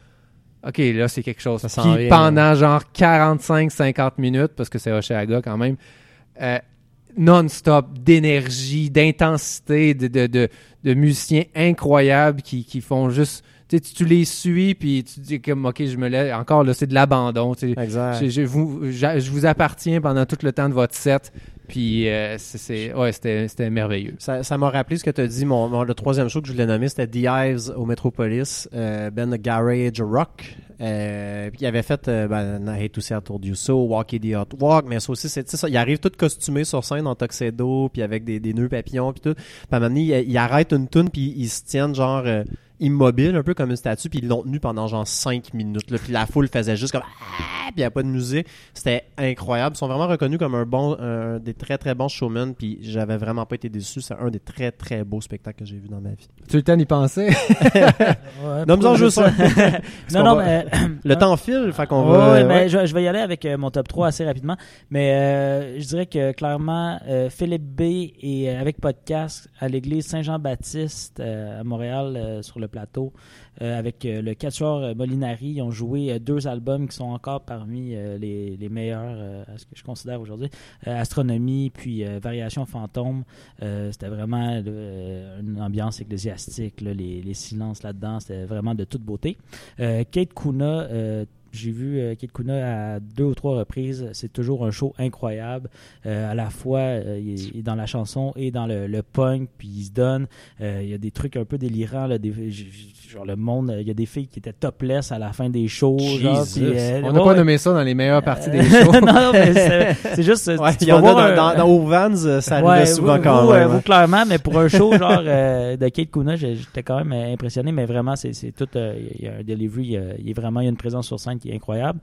OK, là, c'est quelque chose. Ça Puis pendant genre 45-50 minutes, parce que c'est Osheaga quand même, euh, non-stop d'énergie, d'intensité, de, de, de, de musiciens incroyables qui, qui font juste. Tu, sais, tu, les suis, puis tu dis comme, OK, je me lève. Encore, là, c'est de l'abandon. tu sais. Exact. Je, je vous, je, je vous appartiens pendant tout le temps de votre set. Puis, euh, c'est- ouais, c'était, c'était merveilleux. Ça ça m'a rappelé ce que tu as dit. Mon, mon- le troisième show que je voulais nommer, c'était The Ives au Metropolis, euh, Ben Garage Rock. Euh, puis il avait fait euh, ben, I Hate to Say I Told You So, Walkie the Hot Walk, mais ça aussi, c'est ça. Il arrive tout costumé sur scène en tuxedo, puis avec des, des nœuds papillons, puis tout. Puis à un moment donné, il, il arrête une tune, puis ils se tiennent genre euh, immobile, un peu comme une statue, puis ils l'ont tenu pendant genre 5 minutes. Là, puis la foule faisait juste comme ah, puis il n'y a pas de musique. C'était incroyable. Ils sont vraiment reconnus comme un bon, un des très très bons showmen, puis j'avais vraiment pas été déçu. C'est un des très très beaux spectacles que j'ai vu dans ma vie. Tu as le temps d'y penser? Ouais, juste un. non, non, mais. Le temps file, fait qu'on Ouais, va. ouais, mais je, je vais y aller avec euh, mon top 3 assez rapidement. Mais euh, je dirais que clairement, euh, Philippe B et euh, avec podcast à l'église Saint-Jean-Baptiste euh, à Montréal euh, sur le plateau euh, avec euh, le quatuor euh, Molinari. Ils ont joué deux albums qui sont encore parmi les, meilleurs à ce que je considère aujourd'hui. Astronomie puis Variation fantôme. C'était vraiment une ambiance ecclésiastique, les, les silences là-dedans. C'était vraiment de toute beauté. Kate Kuna, j'ai vu euh, Kate Kuna à deux ou trois reprises. C'est toujours un show incroyable. Euh, à la fois, euh, dans la chanson et dans le, punk, puis il se donne. Il y a des trucs un peu délirants. Genre le monde, euh, il y a des filles qui étaient topless à la fin des shows. Genre, Jesus. puis, euh, On n'a ouais, pas nommé ça dans les meilleures parties des Euh, shows. non, non, mais c'est c'est juste. Ouais, tu il y vas en a dans, un- dans, aux Vans, euh, ça arrivait Ouais, souvent vous, quand vous, euh, même. vous, hein. clairement, mais pour un show genre euh, de Kate Kuna, j'étais quand même euh, impressionné, mais vraiment, c'est c'est tout. euh, Il y a un delivery, euh, il y a vraiment il y a une présence sur scène qui est incroyable.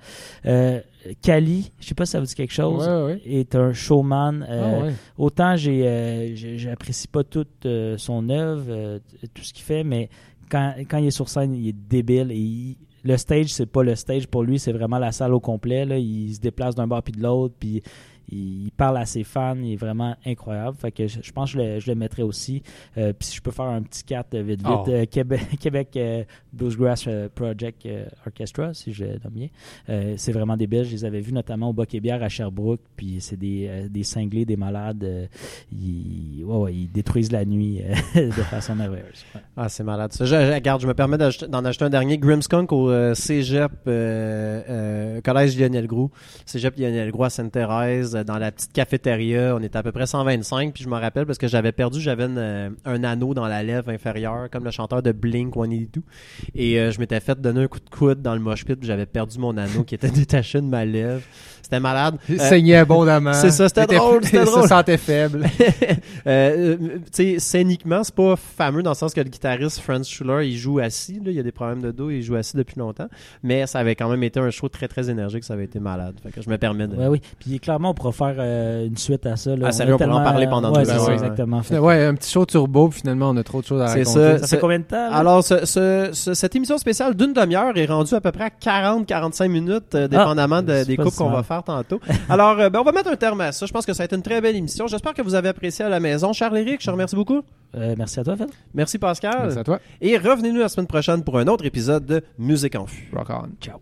Euh, Kali, je sais pas si ça vous dit quelque chose, Ouais, ouais. est un showman. euh, Ah ouais. Autant j'ai, euh, j'apprécie pas toute euh, son œuvre, euh, tout ce qu'il fait, mais quand, il est sur scène, il est débile le stage, c'est pas le stage pour lui, c'est vraiment la salle au complet. Là. Il se déplace d'un bord puis de l'autre, puis il parle à ses fans, il est vraiment incroyable. Fait que je, je pense que je le, je le mettrais aussi. Euh, puis si je peux faire un petit 4 vite vite, Oh. euh, Québec, Québec euh, Bluesgrass Project Orchestra, si je le nomme bien. C'est vraiment débile. Je les avais vus notamment au Boc et Bière à Sherbrooke, puis c'est des, des cinglés, des malades. ils, ils détruisent la nuit de façon merveilleuse. Ouais. Ah, c'est malade. Ça, je, je- regarde, je me permets d'en acheter un dernier. Grimmskunk au Cégep Collège Lionel Groux. Cégep Lionel Groux à Sainte-Thérèse. Euh, dans la petite cafétéria. On était à peu près 125, puis je me rappelle parce que j'avais perdu, j'avais une, euh, un anneau dans la lèvre inférieure, comme le chanteur de Blink 182. Et euh, je m'étais fait donner un coup de coude dans le mosh pit, puis j'avais perdu mon anneau qui était détaché de ma lèvre. C'était malade. Il Euh, saignait abondamment. c'est ça, c'était drôle, c'était Il drôle. se sentait faible. Euh, tu sais, scéniquement, c'est pas fameux dans le sens que le guitariste Franz Schuller, il joue assis, là, il a des problèmes de dos, il joue assis depuis longtemps, mais ça avait quand même été un show très très énergique, ça avait été malade. Fait que je me permets de... Ouais, oui. Puis clairement, on faire euh, une suite à ça. Là. Ah, sérieux, on pourra en tellement- parler pendant ouais, deux c'est heures, ça, ouais. exactement. Fait ouais, un petit show turbo, puis finalement, on a trop de choses à raconter. ça. Fait combien de temps? là? Alors, ce- ce- ce- cette émission spéciale d'une demi-heure est rendue à peu près à 40-45 minutes, euh, dépendamment de- c'est des coupes qu'on va faire tantôt. Alors, euh, ben, on va mettre un terme à ça. Je pense que ça a été une très belle émission. J'espère que vous avez apprécié à la maison. Charles-Éric, je te remercie beaucoup. Euh, merci à toi, Phil. Merci Pascal. Merci à toi. Et revenez-nous la semaine prochaine pour un autre épisode de Musique en Fût. Rock on. Ciao.